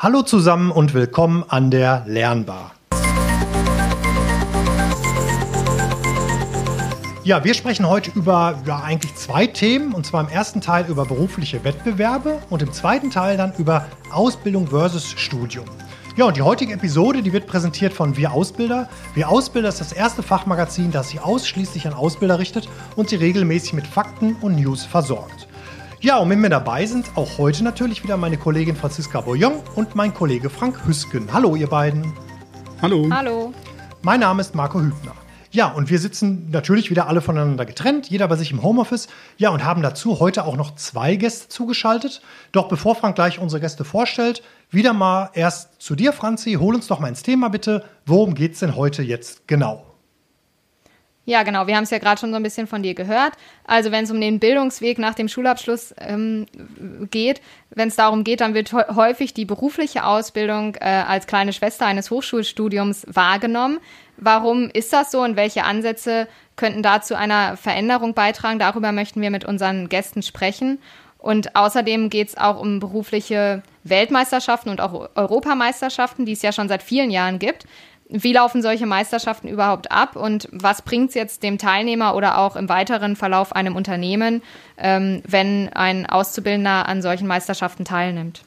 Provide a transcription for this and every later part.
Hallo zusammen und willkommen an der Lernbar. Ja, wir sprechen heute über ja, eigentlich zwei Themen. Und zwar im ersten Teil über berufliche Wettbewerbe und im zweiten Teil dann über Ausbildung versus Studium. Ja, und die heutige Episode, die wird präsentiert von Wir Ausbilder. Wir Ausbilder ist das erste Fachmagazin, das sich ausschließlich an Ausbilder richtet und sie regelmäßig mit Fakten und News versorgt. Ja, und mit mir dabei sind auch heute natürlich wieder meine Kollegin Franziska Boyon und mein Kollege Frank Hüsken. Hallo, ihr beiden. Hallo. Hallo. Mein Name ist Marco Hübner. Ja, und wir sitzen natürlich wieder alle voneinander getrennt, jeder bei sich im Homeoffice. Ja, und haben dazu heute auch noch zwei Gäste zugeschaltet. Doch bevor Frank gleich unsere Gäste vorstellt, wieder mal erst zu dir, Franzi. Hol uns doch mal ins Thema bitte. Worum geht es denn heute jetzt genau? Ja, genau. Wir haben es ja gerade schon so ein bisschen von dir gehört. Also wenn es um den Bildungsweg nach dem Schulabschluss ähm, geht, wenn es darum geht, dann wird häufig die berufliche Ausbildung äh, als kleine Schwester eines Hochschulstudiums wahrgenommen. Warum ist das so und welche Ansätze könnten da zu einer Veränderung beitragen? Darüber möchten wir mit unseren Gästen sprechen. Und außerdem geht es auch um berufliche Weltmeisterschaften und auch Europameisterschaften, die es ja schon seit vielen Jahren gibt wie laufen solche Meisterschaften überhaupt ab und was bringt es jetzt dem Teilnehmer oder auch im weiteren Verlauf einem Unternehmen, ähm, wenn ein Auszubildender an solchen Meisterschaften teilnimmt?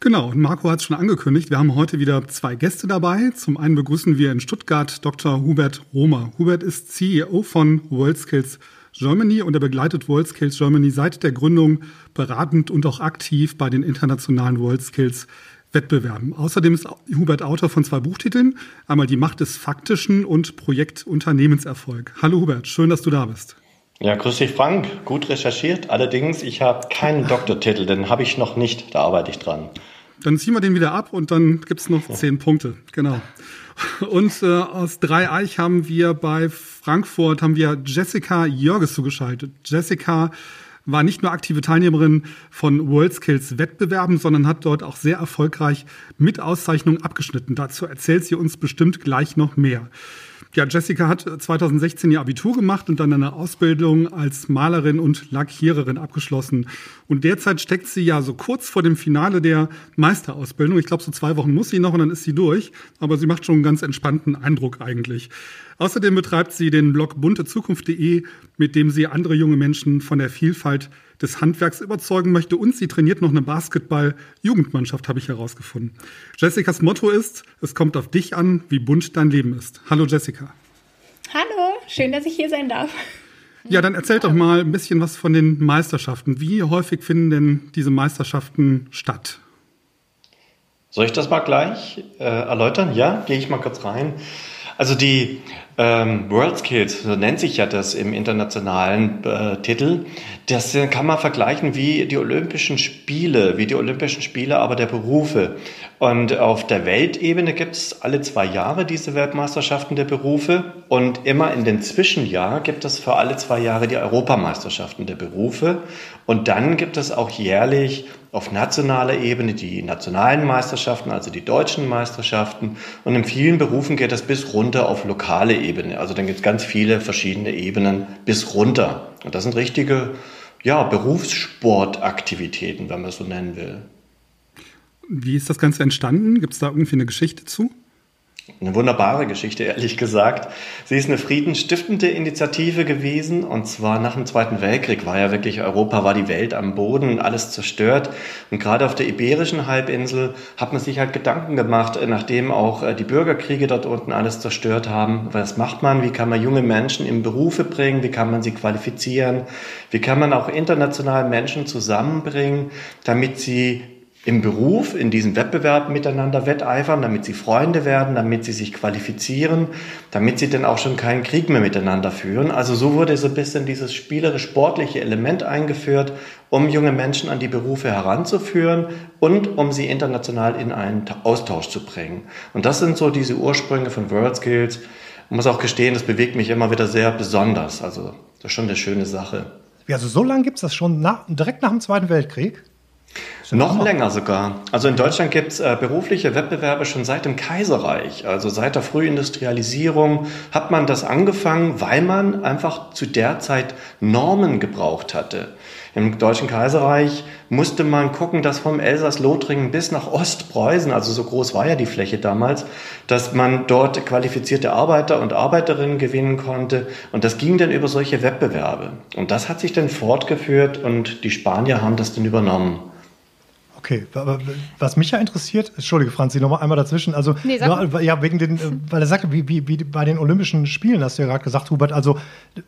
Genau, und Marco hat es schon angekündigt. Wir haben heute wieder zwei Gäste dabei. Zum einen begrüßen wir in Stuttgart Dr. Hubert Romer. Hubert ist CEO von WorldSkills Germany und er begleitet WorldSkills Germany seit der Gründung beratend und auch aktiv bei den internationalen WorldSkills Wettbewerben. Außerdem ist Hubert Autor von zwei Buchtiteln. Einmal Die Macht des Faktischen und Projekt Unternehmenserfolg. Hallo Hubert, schön, dass du da bist. Ja, grüß dich Frank, gut recherchiert. Allerdings, ich habe keinen Doktortitel, den habe ich noch nicht, da arbeite ich dran. Dann ziehen wir den wieder ab und dann gibt es noch zehn Punkte. Genau. Und äh, aus Dreieich haben wir bei Frankfurt haben wir Jessica Jörges zugeschaltet. Jessica war nicht nur aktive Teilnehmerin von WorldSkills Wettbewerben, sondern hat dort auch sehr erfolgreich mit Auszeichnung abgeschnitten. Dazu erzählt sie uns bestimmt gleich noch mehr. Ja, Jessica hat 2016 ihr Abitur gemacht und dann eine Ausbildung als Malerin und Lackiererin abgeschlossen. Und derzeit steckt sie ja so kurz vor dem Finale der Meisterausbildung. Ich glaube, so zwei Wochen muss sie noch und dann ist sie durch. Aber sie macht schon einen ganz entspannten Eindruck eigentlich. Außerdem betreibt sie den Blog buntezukunft.de, mit dem sie andere junge Menschen von der Vielfalt des Handwerks überzeugen möchte und sie trainiert noch eine Basketball-Jugendmannschaft, habe ich herausgefunden. Jessicas Motto ist, es kommt auf dich an, wie bunt dein Leben ist. Hallo Jessica. Hallo, schön, dass ich hier sein darf. Ja, dann erzähl doch mal ein bisschen was von den Meisterschaften. Wie häufig finden denn diese Meisterschaften statt? Soll ich das mal gleich äh, erläutern? Ja, gehe ich mal kurz rein. Also die ähm, World Skills, so nennt sich ja das im internationalen äh, Titel, das kann man vergleichen wie die Olympischen Spiele, wie die Olympischen Spiele aber der Berufe. Und auf der Weltebene gibt es alle zwei Jahre diese Weltmeisterschaften der Berufe und immer in den Zwischenjahr gibt es für alle zwei Jahre die Europameisterschaften der Berufe. Und dann gibt es auch jährlich auf nationaler Ebene die nationalen Meisterschaften, also die deutschen Meisterschaften. Und in vielen Berufen geht das bis runter auf lokale Ebene. Also dann gibt es ganz viele verschiedene Ebenen bis runter. Und das sind richtige ja, Berufssportaktivitäten, wenn man es so nennen will. Wie ist das Ganze entstanden? Gibt es da irgendwie eine Geschichte zu? Eine wunderbare Geschichte, ehrlich gesagt. Sie ist eine friedensstiftende Initiative gewesen und zwar nach dem Zweiten Weltkrieg war ja wirklich Europa, war die Welt am Boden und alles zerstört. Und gerade auf der Iberischen Halbinsel hat man sich halt Gedanken gemacht, nachdem auch äh, die Bürgerkriege dort unten alles zerstört haben. Was macht man? Wie kann man junge Menschen in Berufe bringen? Wie kann man sie qualifizieren? Wie kann man auch international Menschen zusammenbringen, damit sie im Beruf, in diesem Wettbewerb miteinander wetteifern, damit sie Freunde werden, damit sie sich qualifizieren, damit sie dann auch schon keinen Krieg mehr miteinander führen. Also so wurde so ein bisschen dieses spielerisch-sportliche Element eingeführt, um junge Menschen an die Berufe heranzuführen und um sie international in einen Austausch zu bringen. Und das sind so diese Ursprünge von World Skills. Ich muss auch gestehen, das bewegt mich immer wieder sehr besonders. Also das ist schon eine schöne Sache. Also so lange gibt es das schon nach, direkt nach dem Zweiten Weltkrieg? Noch länger sogar. Also in Deutschland gibt es äh, berufliche Wettbewerbe schon seit dem Kaiserreich. Also seit der Frühindustrialisierung hat man das angefangen, weil man einfach zu der Zeit Normen gebraucht hatte. Im Deutschen Kaiserreich musste man gucken, dass vom Elsass-Lothringen bis nach Ostpreußen, also so groß war ja die Fläche damals, dass man dort qualifizierte Arbeiter und Arbeiterinnen gewinnen konnte. Und das ging dann über solche Wettbewerbe. Und das hat sich dann fortgeführt und die Spanier haben das dann übernommen. Okay, aber was mich ja interessiert, entschuldige Franzi, nochmal einmal dazwischen, also nee, nur, ja, wegen den, äh, weil er sagte, wie, wie, wie bei den Olympischen Spielen, hast du ja gerade gesagt, Hubert, also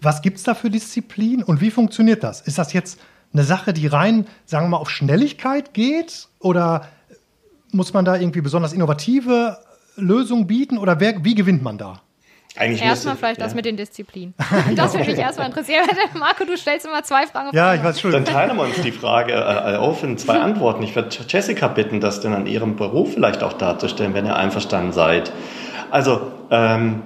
was gibt es da für Disziplin und wie funktioniert das? Ist das jetzt eine Sache, die rein, sagen wir mal, auf Schnelligkeit geht oder muss man da irgendwie besonders innovative Lösungen bieten oder wer, wie gewinnt man da? Eigentlich erstmal vielleicht ja. das mit den Disziplinen. Das würde mich erstmal interessieren. Marco, du stellst immer zwei Fragen. Ja, ich weiß schon. Dann teilen wir uns die Frage äh, auf in zwei Antworten. Ich würde Jessica bitten, das dann an ihrem Beruf vielleicht auch darzustellen, wenn ihr einverstanden seid. Also, ähm,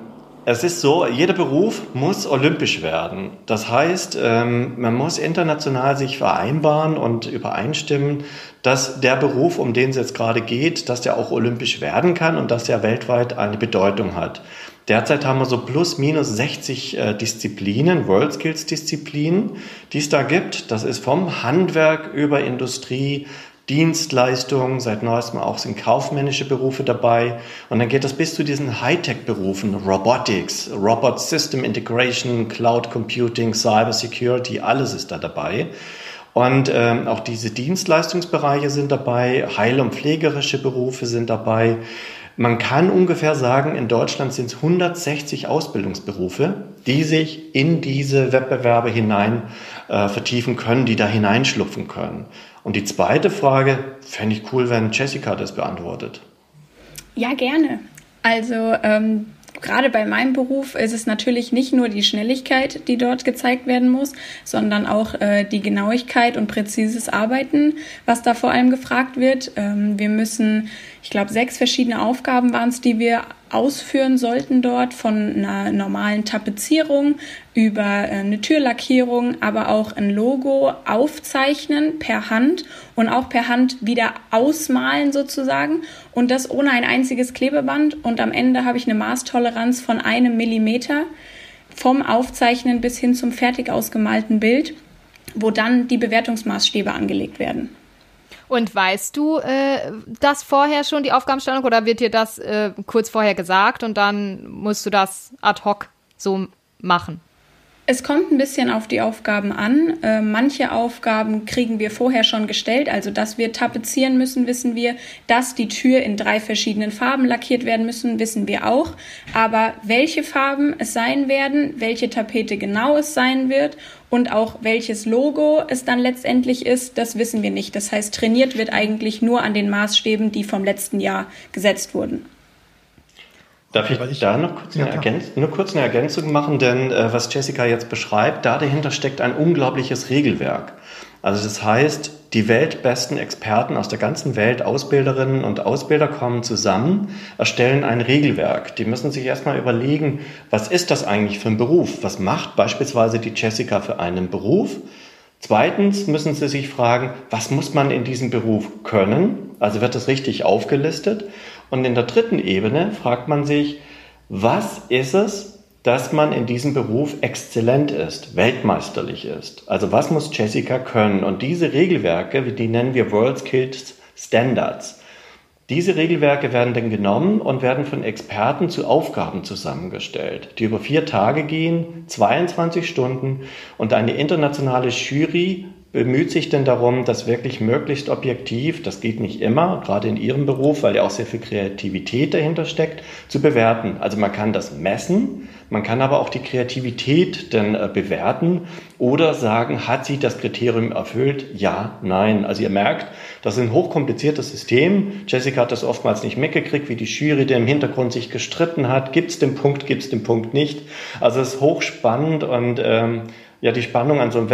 es ist so, jeder Beruf muss olympisch werden. Das heißt, ähm, man muss international sich vereinbaren und übereinstimmen, dass der Beruf, um den es jetzt gerade geht, dass der auch olympisch werden kann und dass er weltweit eine Bedeutung hat. Derzeit haben wir so plus minus 60 äh, Disziplinen, World Skills Disziplinen, die es da gibt. Das ist vom Handwerk über Industrie, Dienstleistungen, seit neuestem auch sind kaufmännische Berufe dabei. Und dann geht das bis zu diesen Hightech-Berufen, Robotics, Robot System Integration, Cloud Computing, Cyber Security, alles ist da dabei. Und ähm, auch diese Dienstleistungsbereiche sind dabei, heil- und pflegerische Berufe sind dabei. Man kann ungefähr sagen, in Deutschland sind es 160 Ausbildungsberufe, die sich in diese Wettbewerbe hinein äh, vertiefen können, die da hineinschlupfen können. Und die zweite Frage, fände ich cool, wenn Jessica das beantwortet. Ja, gerne. Also ähm, gerade bei meinem Beruf ist es natürlich nicht nur die Schnelligkeit, die dort gezeigt werden muss, sondern auch äh, die Genauigkeit und präzises Arbeiten, was da vor allem gefragt wird. Ähm, wir müssen, ich glaube, sechs verschiedene Aufgaben waren es, die wir ausführen sollten dort, von einer normalen Tapezierung über äh, eine Türlackierung, aber auch ein Logo aufzeichnen per Hand und auch per Hand wieder ausmalen sozusagen. Und das ohne ein einziges Klebeband. Und am Ende habe ich eine Maßtoleranz von einem Millimeter vom Aufzeichnen bis hin zum fertig ausgemalten Bild, wo dann die Bewertungsmaßstäbe angelegt werden. Und weißt du äh, das vorher schon, die Aufgabenstellung, oder wird dir das äh, kurz vorher gesagt und dann musst du das ad hoc so machen? Es kommt ein bisschen auf die Aufgaben an. Äh, manche Aufgaben kriegen wir vorher schon gestellt. Also, dass wir tapezieren müssen, wissen wir. Dass die Tür in drei verschiedenen Farben lackiert werden müssen, wissen wir auch. Aber welche Farben es sein werden, welche Tapete genau es sein wird und auch welches Logo es dann letztendlich ist, das wissen wir nicht. Das heißt, trainiert wird eigentlich nur an den Maßstäben, die vom letzten Jahr gesetzt wurden. Darf ich, ich da noch kurz, ja, eine Ergänz nur kurz eine Ergänzung machen? Denn äh, was Jessica jetzt beschreibt, da dahinter steckt ein unglaubliches Regelwerk. Also das heißt, die weltbesten Experten aus der ganzen Welt, Ausbilderinnen und Ausbilder kommen zusammen, erstellen ein Regelwerk. Die müssen sich erstmal überlegen, was ist das eigentlich für ein Beruf? Was macht beispielsweise die Jessica für einen Beruf? Zweitens müssen Sie sich fragen, was muss man in diesem Beruf können? Also wird das richtig aufgelistet? Und in der dritten Ebene fragt man sich, was ist es, dass man in diesem Beruf exzellent ist, weltmeisterlich ist? Also was muss Jessica können? Und diese Regelwerke, die nennen wir World Skills Standards. Diese Regelwerke werden dann genommen und werden von Experten zu Aufgaben zusammengestellt, die über vier Tage gehen, 22 Stunden und eine internationale Jury bemüht sich denn darum, das wirklich möglichst objektiv, das geht nicht immer, gerade in Ihrem Beruf, weil ja auch sehr viel Kreativität dahinter steckt, zu bewerten. Also man kann das messen, man kann aber auch die Kreativität dann äh, bewerten oder sagen, hat sie das Kriterium erfüllt? Ja, nein. Also ihr merkt, das ist ein hochkompliziertes System. Jessica hat das oftmals nicht mitgekriegt, wie die Jury, der im Hintergrund sich gestritten hat. Gibt es den Punkt, gibt es den Punkt nicht? Also es ist hochspannend und ähm, ja, die Spannung an so einem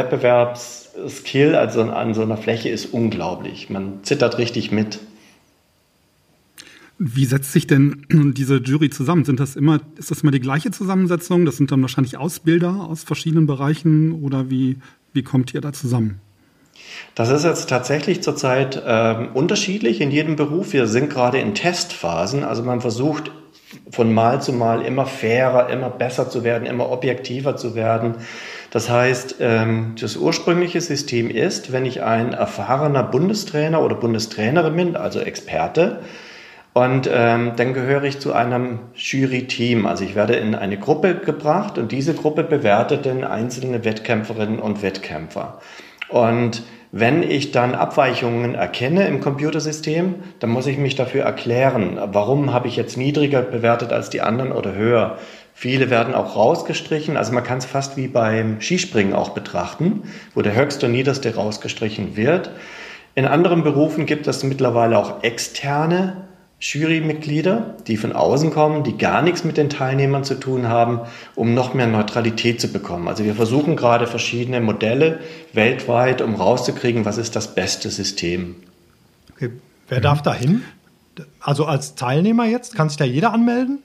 Wettbewerbsskill, also an so einer Fläche ist unglaublich. Man zittert richtig mit. Wie setzt sich denn diese Jury zusammen? Sind das immer, ist das immer die gleiche Zusammensetzung? Das sind dann wahrscheinlich Ausbilder aus verschiedenen Bereichen oder wie, wie kommt ihr da zusammen? Das ist jetzt tatsächlich zurzeit äh, unterschiedlich in jedem Beruf. Wir sind gerade in Testphasen, also man versucht von Mal zu Mal immer fairer, immer besser zu werden, immer objektiver zu werden. Das heißt, ähm, das ursprüngliche System ist, wenn ich ein erfahrener Bundestrainer oder Bundestrainerin bin, also Experte, und ähm, dann gehöre ich zu einem Jury-Team. Also ich werde in eine Gruppe gebracht und diese Gruppe bewertet dann einzelne Wettkämpferinnen und Wettkämpfer. Und wenn ich dann Abweichungen erkenne im Computersystem, dann muss ich mich dafür erklären, warum habe ich jetzt niedriger bewertet als die anderen oder höher. Viele werden auch rausgestrichen. Also man kann es fast wie beim Skispringen auch betrachten, wo der höchste und niederste rausgestrichen wird. In anderen Berufen gibt es mittlerweile auch externe Jurymitglieder, die von außen kommen, die gar nichts mit den Teilnehmern zu tun haben, um noch mehr Neutralität zu bekommen. Also wir versuchen gerade verschiedene Modelle weltweit, um rauszukriegen, was ist das beste System. Okay. Wer darf da hin? Also als Teilnehmer jetzt, kann sich da jeder anmelden?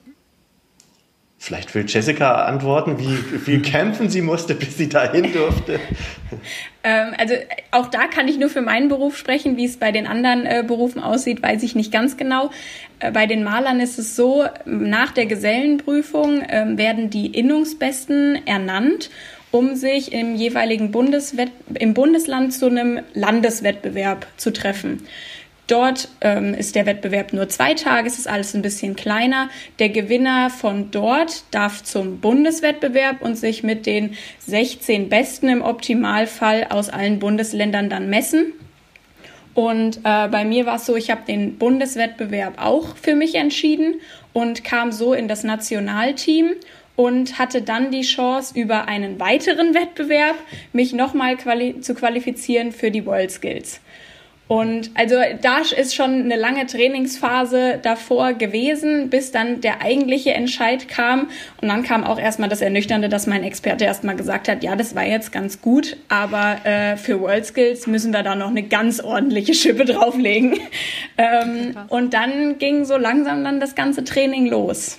Vielleicht will Jessica antworten, wie viel kämpfen sie musste, bis sie dahin durfte. Ähm, also auch da kann ich nur für meinen Beruf sprechen, wie es bei den anderen äh, Berufen aussieht, weiß ich nicht ganz genau. Äh, bei den Malern ist es so, nach der Gesellenprüfung äh, werden die Innungsbesten ernannt um sich im jeweiligen Bundeswett im Bundesland zu einem Landeswettbewerb zu treffen. Dort ähm, ist der Wettbewerb nur zwei Tage, es ist alles ein bisschen kleiner. Der Gewinner von dort darf zum Bundeswettbewerb und sich mit den 16 Besten im Optimalfall aus allen Bundesländern dann messen. Und äh, bei mir war es so, ich habe den Bundeswettbewerb auch für mich entschieden und kam so in das Nationalteam und hatte dann die Chance, über einen weiteren Wettbewerb mich nochmal quali zu qualifizieren für die World Skills. Und also da ist schon eine lange Trainingsphase davor gewesen, bis dann der eigentliche Entscheid kam. Und dann kam auch erstmal das Ernüchternde, dass mein Experte erstmal gesagt hat, ja, das war jetzt ganz gut, aber äh, für World Skills müssen wir da noch eine ganz ordentliche Schippe drauflegen. ähm, und dann ging so langsam dann das ganze Training los.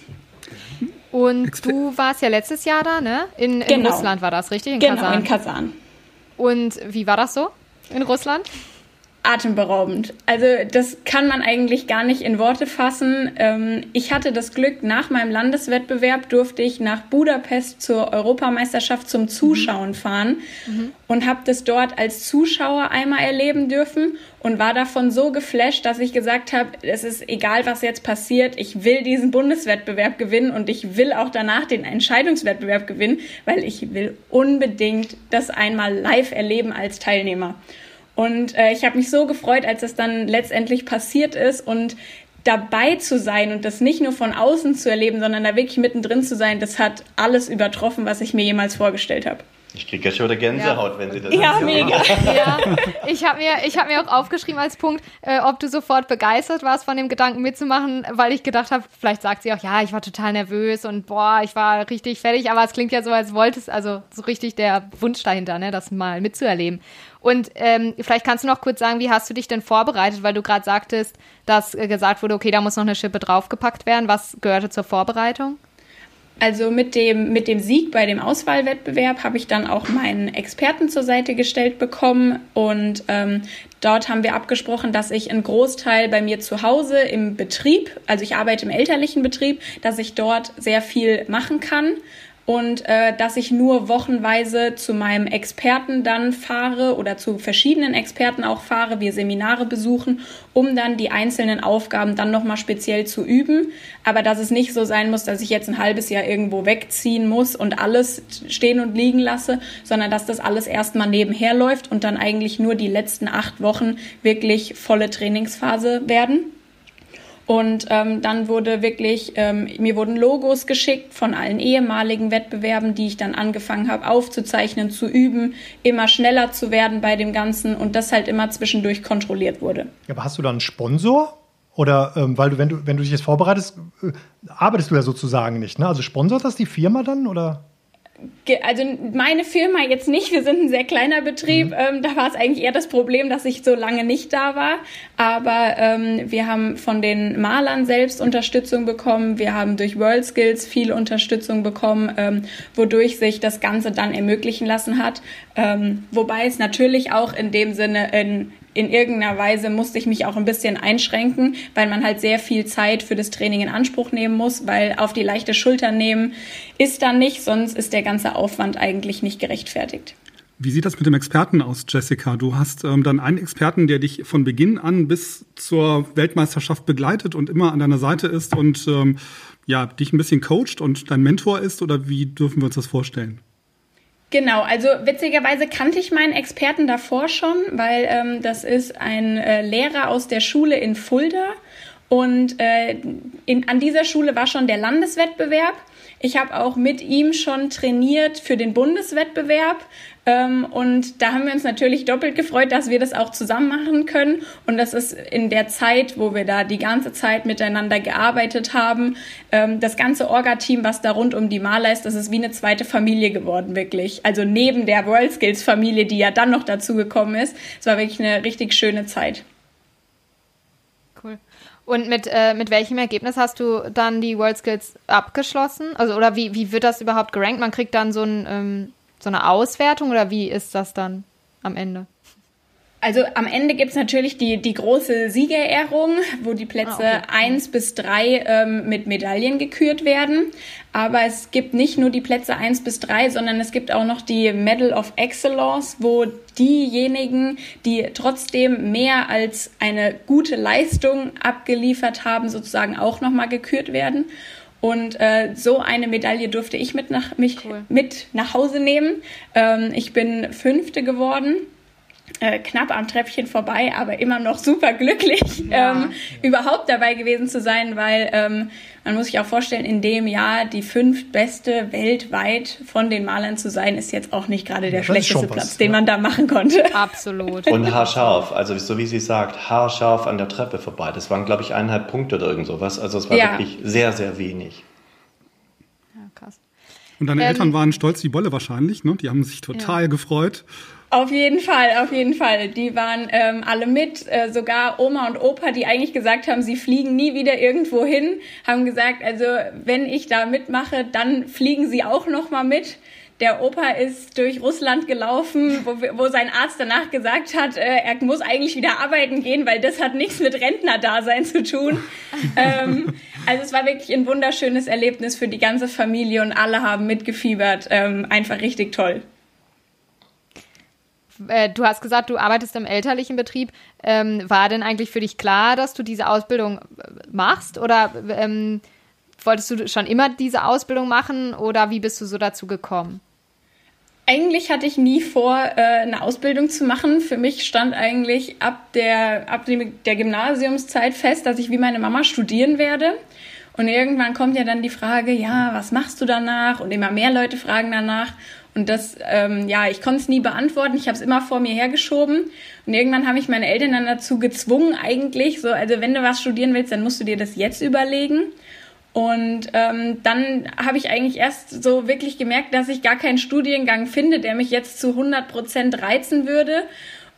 Und du warst ja letztes Jahr da, ne? In, in genau. Russland war das, richtig? In genau, Kasan. in Kasan. Und wie war das so in Russland? Atemberaubend. Also das kann man eigentlich gar nicht in Worte fassen. Ähm, ich hatte das Glück, nach meinem Landeswettbewerb durfte ich nach Budapest zur Europameisterschaft zum Zuschauen mhm. fahren mhm. und habe das dort als Zuschauer einmal erleben dürfen und war davon so geflasht, dass ich gesagt habe, es ist egal, was jetzt passiert, ich will diesen Bundeswettbewerb gewinnen und ich will auch danach den Entscheidungswettbewerb gewinnen, weil ich will unbedingt das einmal live erleben als Teilnehmer. Und äh, ich habe mich so gefreut, als es dann letztendlich passiert ist und dabei zu sein und das nicht nur von außen zu erleben, sondern da wirklich mittendrin zu sein, das hat alles übertroffen, was ich mir jemals vorgestellt habe. Ich kriege ja schon wieder Gänsehaut, ja. wenn Sie das Ja, mega. ja, ich habe mir, hab mir auch aufgeschrieben als Punkt, äh, ob du sofort begeistert warst von dem Gedanken mitzumachen, weil ich gedacht habe, vielleicht sagt sie auch, ja, ich war total nervös und boah, ich war richtig fertig, aber es klingt ja so, als wolltest, also so richtig der Wunsch dahinter, ne, das mal mitzuerleben. Und ähm, vielleicht kannst du noch kurz sagen, wie hast du dich denn vorbereitet, weil du gerade sagtest, dass äh, gesagt wurde, okay, da muss noch eine Schippe draufgepackt werden. Was gehörte zur Vorbereitung? Also mit dem, mit dem Sieg bei dem Auswahlwettbewerb habe ich dann auch meinen Experten zur Seite gestellt bekommen. Und ähm, dort haben wir abgesprochen, dass ich einen Großteil bei mir zu Hause im Betrieb, also ich arbeite im elterlichen Betrieb, dass ich dort sehr viel machen kann und äh, dass ich nur wochenweise zu meinem Experten dann fahre oder zu verschiedenen Experten auch fahre, wir Seminare besuchen, um dann die einzelnen Aufgaben dann nochmal speziell zu üben. Aber dass es nicht so sein muss, dass ich jetzt ein halbes Jahr irgendwo wegziehen muss und alles stehen und liegen lasse, sondern dass das alles erstmal nebenher läuft und dann eigentlich nur die letzten acht Wochen wirklich volle Trainingsphase werden. Und ähm, dann wurde wirklich, ähm, mir wurden Logos geschickt von allen ehemaligen Wettbewerben, die ich dann angefangen habe aufzuzeichnen, zu üben, immer schneller zu werden bei dem Ganzen und das halt immer zwischendurch kontrolliert wurde. Aber hast du da einen Sponsor? Oder ähm, weil du, wenn du, wenn du dich jetzt vorbereitest, äh, arbeitest du ja sozusagen nicht, ne? Also sponsort das die Firma dann oder? Also meine Firma jetzt nicht, wir sind ein sehr kleiner Betrieb, mhm. ähm, da war es eigentlich eher das Problem, dass ich so lange nicht da war, aber ähm, wir haben von den Malern selbst Unterstützung bekommen, wir haben durch World Skills viel Unterstützung bekommen, ähm, wodurch sich das Ganze dann ermöglichen lassen hat, ähm, wobei es natürlich auch in dem Sinne ein in irgendeiner Weise musste ich mich auch ein bisschen einschränken, weil man halt sehr viel Zeit für das Training in Anspruch nehmen muss, weil auf die leichte Schulter nehmen ist dann nicht, sonst ist der ganze Aufwand eigentlich nicht gerechtfertigt. Wie sieht das mit dem Experten aus, Jessica? Du hast ähm, dann einen Experten, der dich von Beginn an bis zur Weltmeisterschaft begleitet und immer an deiner Seite ist und ähm, ja, dich ein bisschen coacht und dein Mentor ist oder wie dürfen wir uns das vorstellen? Genau, also witzigerweise kannte ich meinen Experten davor schon, weil ähm, das ist ein äh, Lehrer aus der Schule in Fulda und äh, in, an dieser Schule war schon der Landeswettbewerb. Ich habe auch mit ihm schon trainiert für den Bundeswettbewerb. Ähm, und da haben wir uns natürlich doppelt gefreut, dass wir das auch zusammen machen können. Und das ist in der Zeit, wo wir da die ganze Zeit miteinander gearbeitet haben, ähm, das ganze Orga-Team, was da rund um die Maler ist, das ist wie eine zweite Familie geworden, wirklich. Also neben der World Skills Familie, die ja dann noch dazu gekommen ist. Es war wirklich eine richtig schöne Zeit. Und mit, äh, mit welchem Ergebnis hast du dann die World Skills abgeschlossen? Also, oder wie, wie wird das überhaupt gerankt? Man kriegt dann so, ein, ähm, so eine Auswertung oder wie ist das dann am Ende? Also am Ende gibt's natürlich die, die große Siegerehrung, wo die Plätze ah, okay. eins bis drei ähm, mit Medaillen gekürt werden. Aber es gibt nicht nur die Plätze eins bis drei, sondern es gibt auch noch die Medal of Excellence, wo diejenigen, die trotzdem mehr als eine gute Leistung abgeliefert haben, sozusagen auch nochmal gekürt werden. Und äh, so eine Medaille durfte ich mit nach, mich cool. mit nach Hause nehmen. Ähm, ich bin Fünfte geworden äh, knapp am Treppchen vorbei, aber immer noch super glücklich, ja. ähm, überhaupt dabei gewesen zu sein, weil ähm, man muss sich auch vorstellen, in dem Jahr die fünftbeste weltweit von den Malern zu sein, ist jetzt auch nicht gerade der das schlechteste Platz, den ja. man da machen konnte. Absolut. Und haarscharf, also so wie sie sagt, haarscharf an der Treppe vorbei. Das waren, glaube ich, eineinhalb Punkte oder irgend sowas. Also es war ja. wirklich sehr, sehr wenig. Ja, krass. Und deine ähm, Eltern waren stolz wie Bolle wahrscheinlich, ne? Die haben sich total gefreut. Auf jeden Fall, auf jeden Fall. Die waren ähm, alle mit, äh, sogar Oma und Opa, die eigentlich gesagt haben, sie fliegen nie wieder irgendwo hin, haben gesagt, also wenn ich da mitmache, dann fliegen sie auch noch mal mit. Der Opa ist durch Russland gelaufen, wo, wo sein Arzt danach gesagt hat, äh, er muss eigentlich wieder arbeiten gehen, weil das hat nichts mit Rentnerdasein zu tun. ähm, also es war wirklich ein wunderschönes Erlebnis für die ganze Familie und alle haben mitgefiebert. Ähm, einfach richtig toll äh, du hast gesagt, du arbeitest im elterlichen Betrieb. Ähm, war denn eigentlich für dich klar, dass du diese Ausbildung äh, machst? Oder ähm, wolltest du schon immer diese Ausbildung machen oder wie bist du so dazu gekommen? Eigentlich hatte ich nie vor, äh, eine Ausbildung zu machen. Für mich stand eigentlich ab der, ab der Gymnasiumszeit fest, dass ich wie meine Mama studieren werde. Und irgendwann kommt ja dann die Frage, ja, was machst du danach? Und immer mehr Leute fragen danach. Und das, ähm, ja, ich konnte es nie beantworten. Ich habe es immer vor mir hergeschoben. Und irgendwann habe ich meine Eltern dann dazu gezwungen, eigentlich, so, also wenn du was studieren willst, dann musst du dir das jetzt überlegen. Und ähm, dann habe ich eigentlich erst so wirklich gemerkt, dass ich gar keinen Studiengang finde, der mich jetzt zu 100 Prozent reizen würde.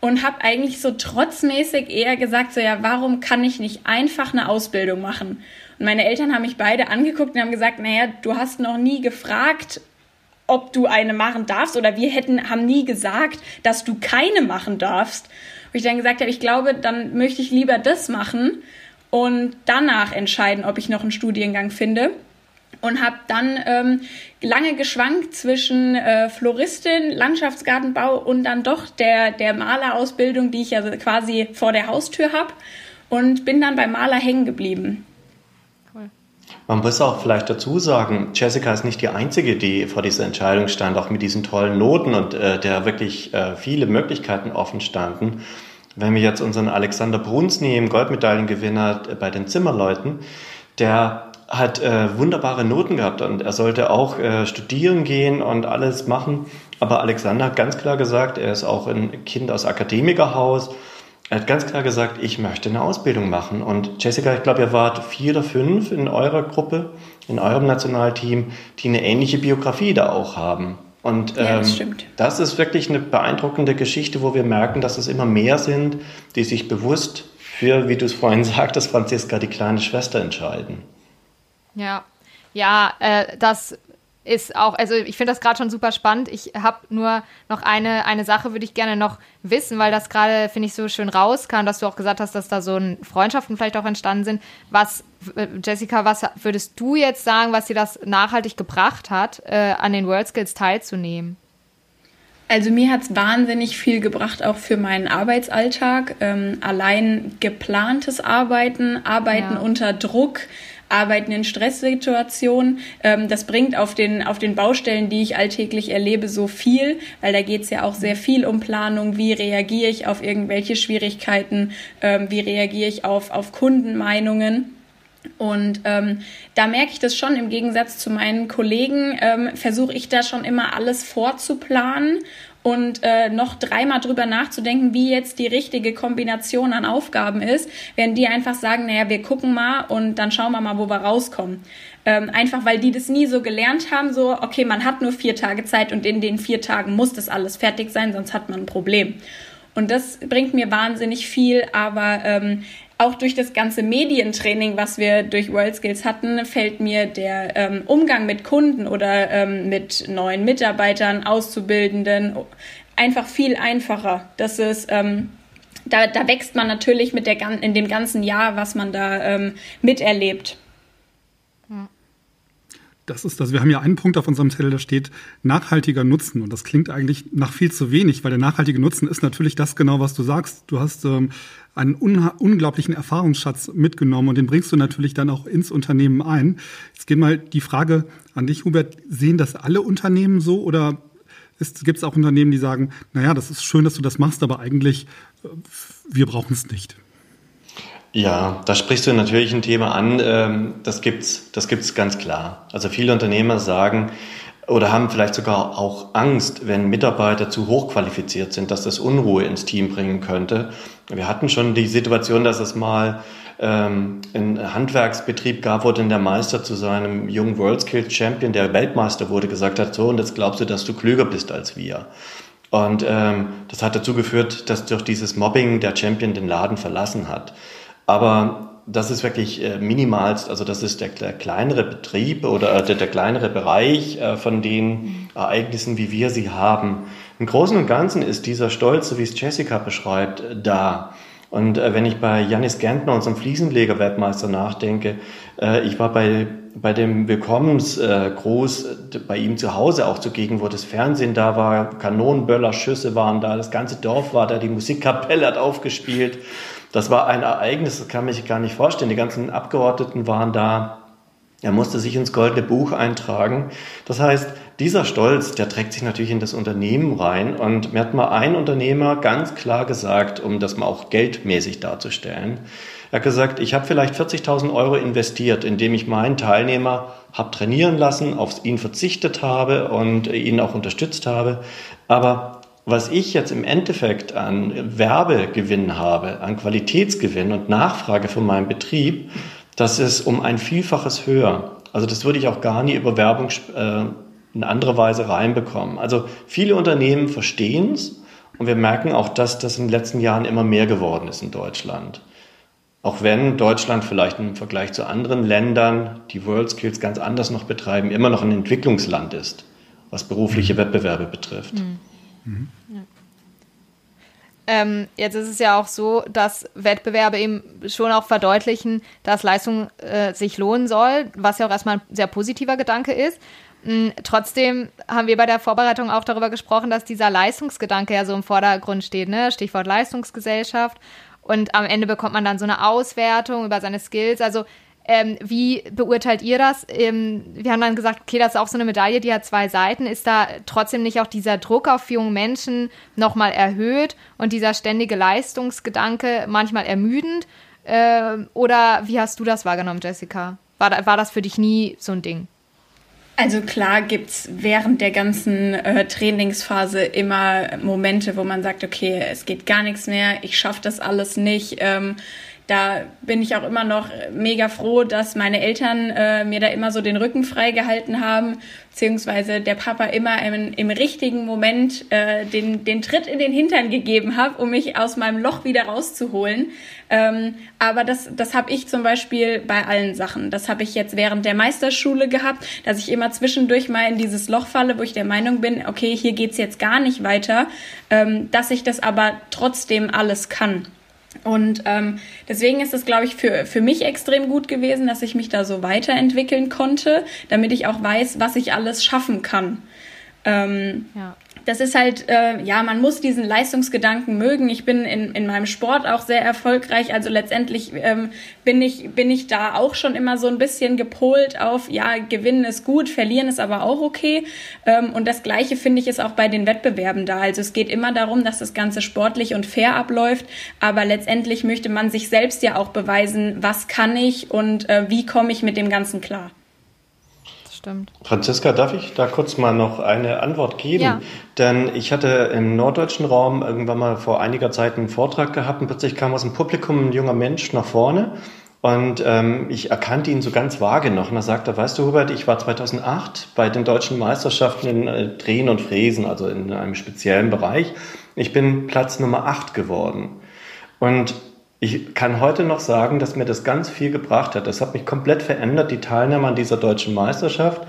Und habe eigentlich so trotzmäßig eher gesagt, so ja, warum kann ich nicht einfach eine Ausbildung machen? Und meine Eltern haben mich beide angeguckt und haben gesagt, naja, du hast noch nie gefragt, ob du eine machen darfst oder wir hätten, haben nie gesagt, dass du keine machen darfst. Wo ich dann gesagt habe, ich glaube, dann möchte ich lieber das machen und danach entscheiden, ob ich noch einen Studiengang finde. Und habe dann ähm, lange geschwankt zwischen äh, Floristin, Landschaftsgartenbau und dann doch der, der Malerausbildung, die ich ja quasi vor der Haustür habe. Und bin dann beim Maler hängen geblieben. Man muss auch vielleicht dazu sagen, Jessica ist nicht die Einzige, die vor dieser Entscheidung stand, auch mit diesen tollen Noten und äh, der wirklich äh, viele Möglichkeiten offen standen. Wenn wir jetzt unseren Alexander Bruns nehmen, Goldmedaillengewinner äh, bei den Zimmerleuten, der hat äh, wunderbare Noten gehabt und er sollte auch äh, studieren gehen und alles machen. Aber Alexander hat ganz klar gesagt, er ist auch ein Kind aus Akademikerhaus er hat ganz klar gesagt, ich möchte eine Ausbildung machen. Und Jessica, ich glaube, ihr wart vier oder fünf in eurer Gruppe, in eurem Nationalteam, die eine ähnliche Biografie da auch haben. Und ähm, ja, das, ähm, das ist wirklich eine beeindruckende Geschichte, wo wir merken, dass es immer mehr sind, die sich bewusst für, wie du es vorhin sagtest, Franziska, die kleine Schwester entscheiden. Ja, ja, äh, das ist auch, also ich finde das gerade schon super spannend. Ich habe nur noch eine, eine Sache, würde ich gerne noch wissen, weil das gerade, finde ich, so schön rauskam, dass du auch gesagt hast, dass da so Freundschaften vielleicht auch entstanden sind. Was, Jessica, was würdest du jetzt sagen, was dir das nachhaltig gebracht hat, äh, an den World Skills teilzunehmen? Also mir hat es wahnsinnig viel gebracht, auch für meinen Arbeitsalltag. Ähm, allein geplantes Arbeiten, Arbeiten ja. unter Druck, Arbeiten in Stresssituationen. Ähm, das bringt auf den, auf den Baustellen, die ich alltäglich erlebe, so viel, weil da geht es ja auch sehr viel um Planung. Wie reagiere ich auf irgendwelche Schwierigkeiten? Ähm, wie reagiere ich auf, auf Kundenmeinungen? Und ähm, da merke ich das schon im Gegensatz zu meinen Kollegen, ähm, versuche ich da schon immer alles vorzuplanen und äh, noch dreimal drüber nachzudenken, wie jetzt die richtige Kombination an Aufgaben ist, während die einfach sagen, naja, wir gucken mal und dann schauen wir mal, wo wir rauskommen. Ähm, einfach weil die das nie so gelernt haben, so, okay, man hat nur vier Tage Zeit und in den vier Tagen muss das alles fertig sein, sonst hat man ein Problem. Und das bringt mir wahnsinnig viel, aber ähm, auch durch das ganze Medientraining, was wir durch World Skills hatten, fällt mir der ähm, Umgang mit Kunden oder ähm, mit neuen Mitarbeitern, Auszubildenden einfach viel einfacher. Das ist ähm, da, da wächst man natürlich mit der in dem ganzen Jahr, was man da ähm, miterlebt. Das ist das. Wir haben ja einen Punkt auf unserem Zettel, da steht nachhaltiger Nutzen. Und das klingt eigentlich nach viel zu wenig, weil der nachhaltige Nutzen ist natürlich das genau, was du sagst. Du hast ähm, einen unglaublichen Erfahrungsschatz mitgenommen und den bringst du natürlich dann auch ins Unternehmen ein. Jetzt geht mal die Frage an dich, Hubert. Sehen das alle Unternehmen so oder gibt es auch Unternehmen, die sagen, naja, das ist schön, dass du das machst, aber eigentlich, äh, wir brauchen es nicht? Ja, da sprichst du natürlich ein Thema an, ähm, das gibt's, das gibt's ganz klar. Also viele Unternehmer sagen oder haben vielleicht sogar auch Angst, wenn Mitarbeiter zu hochqualifiziert sind, dass das Unruhe ins Team bringen könnte. Wir hatten schon die Situation, dass es mal ähm, einen Handwerksbetrieb gab, wo dann der Meister zu seinem jungen World Skills Champion, der Weltmeister wurde, gesagt hat, so, und jetzt glaubst du, dass du klüger bist als wir. Und ähm, das hat dazu geführt, dass durch dieses Mobbing der Champion den Laden verlassen hat. Aber das ist wirklich äh, minimalst, also das ist der, der kleinere Betrieb oder äh, der, der, kleinere Bereich äh, von den Ereignissen, wie wir sie haben. Im Großen und Ganzen ist dieser Stolz, so wie es Jessica beschreibt, da. Und wenn ich bei Janis Gentner, unserem Fliesenleger-Weltmeister, nachdenke, ich war bei, bei dem Willkommensgruß bei ihm zu Hause auch zugegen, wo das Fernsehen da war, Kanonenböller, Schüsse waren da, das ganze Dorf war da, die Musikkapelle hat aufgespielt. Das war ein Ereignis, das kann man sich gar nicht vorstellen. Die ganzen Abgeordneten waren da. Er musste sich ins goldene Buch eintragen. Das heißt, dieser Stolz, der trägt sich natürlich in das Unternehmen rein. Und mir hat mal ein Unternehmer ganz klar gesagt, um das mal auch geldmäßig darzustellen, er hat gesagt, ich habe vielleicht 40.000 Euro investiert, indem ich meinen Teilnehmer habe trainieren lassen, auf ihn verzichtet habe und ihn auch unterstützt habe. Aber was ich jetzt im Endeffekt an Werbegewinn habe, an Qualitätsgewinn und Nachfrage von meinem Betrieb, das ist um ein Vielfaches höher. Also das würde ich auch gar nie über Werbung äh, in andere Weise reinbekommen. Also viele Unternehmen verstehen es und wir merken auch, dass das in den letzten Jahren immer mehr geworden ist in Deutschland. Auch wenn Deutschland vielleicht im Vergleich zu anderen Ländern, die World Skills ganz anders noch betreiben, immer noch ein Entwicklungsland ist, was berufliche Wettbewerbe betrifft. Mhm. Mhm. Ähm, jetzt ist es ja auch so, dass Wettbewerbe eben schon auch verdeutlichen, dass Leistung äh, sich lohnen soll, was ja auch erstmal ein sehr positiver Gedanke ist. Mhm, trotzdem haben wir bei der Vorbereitung auch darüber gesprochen, dass dieser Leistungsgedanke ja so im Vordergrund steht, ne? Stichwort Leistungsgesellschaft. Und am Ende bekommt man dann so eine Auswertung über seine Skills. Also ähm, wie beurteilt ihr das? Ähm, wir haben dann gesagt, okay, das ist auch so eine Medaille, die hat zwei Seiten. Ist da trotzdem nicht auch dieser Druck auf junge Menschen nochmal erhöht und dieser ständige Leistungsgedanke manchmal ermüdend? Ähm, oder wie hast du das wahrgenommen, Jessica? War, war das für dich nie so ein Ding? Also klar gibt's während der ganzen äh, Trainingsphase immer Momente, wo man sagt, okay, es geht gar nichts mehr, ich schaffe das alles nicht. Ähm, da bin ich auch immer noch mega froh, dass meine Eltern äh, mir da immer so den Rücken frei gehalten haben, beziehungsweise der Papa immer im, im richtigen Moment äh, den, den Tritt in den Hintern gegeben hat, um mich aus meinem Loch wieder rauszuholen. Ähm, aber das, das habe ich zum Beispiel bei allen Sachen. Das habe ich jetzt während der Meisterschule gehabt, dass ich immer zwischendurch mal in dieses Loch falle, wo ich der Meinung bin, okay, hier geht's jetzt gar nicht weiter, ähm, dass ich das aber trotzdem alles kann. Und ähm, deswegen ist es, glaube ich, für, für mich extrem gut gewesen, dass ich mich da so weiterentwickeln konnte, damit ich auch weiß, was ich alles schaffen kann. Ähm, ja das ist halt, äh, ja, man muss diesen Leistungsgedanken mögen. Ich bin in, in meinem Sport auch sehr erfolgreich. Also letztendlich ähm, bin, ich, bin ich da auch schon immer so ein bisschen gepolt auf, ja, gewinnen ist gut, verlieren ist aber auch okay. Ähm, und das Gleiche finde ich ist auch bei den Wettbewerben da. Also es geht immer darum, dass das Ganze sportlich und fair abläuft. Aber letztendlich möchte man sich selbst ja auch beweisen, was kann ich und äh, wie komme ich mit dem Ganzen klar stimmt. Franziska, darf ich da kurz mal noch eine Antwort geben? Ja. Denn ich hatte im norddeutschen Raum irgendwann mal vor einiger Zeit einen Vortrag gehabt und plötzlich kam aus dem Publikum ein junger Mensch nach vorne und ähm, ich erkannte ihn so ganz vage noch und er sagte, weißt du Hubert, ich war 2008 bei den deutschen Meisterschaften in äh, Drehen und Fräsen, also in einem speziellen Bereich. Ich bin Platz Nummer 8 geworden. Und ich kann heute noch sagen, dass mir das ganz viel gebracht hat. Das hat mich komplett verändert, die Teilnahme an dieser deutschen Meisterschaft.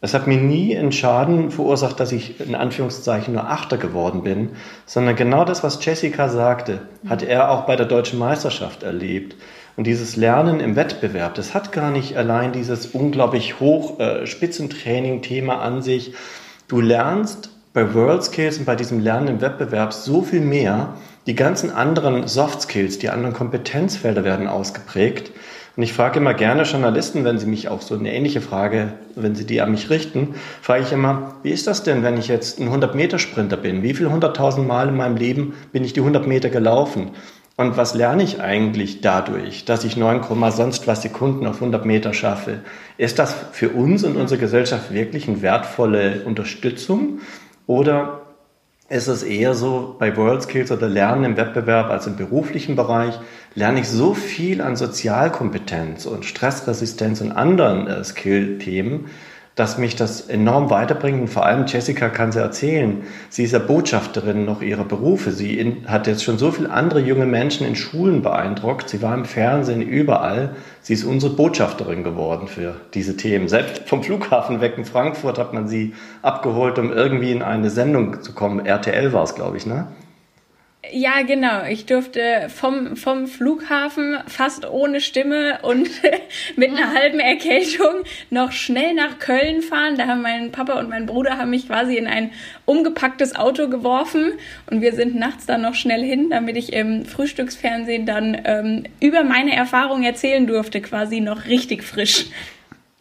Es hat mir nie einen Schaden verursacht, dass ich in Anführungszeichen nur Achter geworden bin, sondern genau das, was Jessica sagte, hat er auch bei der deutschen Meisterschaft erlebt. Und dieses Lernen im Wettbewerb, das hat gar nicht allein dieses unglaublich hoch äh, Spitzentraining-Thema an sich. Du lernst bei World Skills und bei diesem Lernen im Wettbewerb so viel mehr, die ganzen anderen Soft Skills, die anderen Kompetenzfelder werden ausgeprägt. Und ich frage immer gerne Journalisten, wenn sie mich auch so eine ähnliche Frage, wenn sie die an mich richten, frage ich immer, wie ist das denn, wenn ich jetzt ein 100-Meter-Sprinter bin? Wie viel 100.000 Mal in meinem Leben bin ich die 100 Meter gelaufen? Und was lerne ich eigentlich dadurch, dass ich 9, sonst was Sekunden auf 100 Meter schaffe? Ist das für uns und unsere Gesellschaft wirklich eine wertvolle Unterstützung? Oder ist es eher so bei World Skills oder Lernen im Wettbewerb als im beruflichen Bereich, lerne ich so viel an Sozialkompetenz und Stressresistenz und anderen äh, Skill-Themen, dass mich das enorm weiterbringt. Und vor allem Jessica kann sie erzählen. Sie ist ja Botschafterin noch ihrer Berufe. Sie in, hat jetzt schon so viele andere junge Menschen in Schulen beeindruckt. Sie war im Fernsehen überall. Sie ist unsere Botschafterin geworden für diese Themen. Selbst vom Flughafen weg in Frankfurt hat man sie abgeholt, um irgendwie in eine Sendung zu kommen. RTL war es, glaube ich, ne? Ja, genau. Ich durfte vom, vom Flughafen fast ohne Stimme und mit einer halben Erkältung noch schnell nach Köln fahren. Da haben mein Papa und mein Bruder haben mich quasi in ein umgepacktes Auto geworfen und wir sind nachts dann noch schnell hin, damit ich im Frühstücksfernsehen dann ähm, über meine Erfahrung erzählen durfte, quasi noch richtig frisch.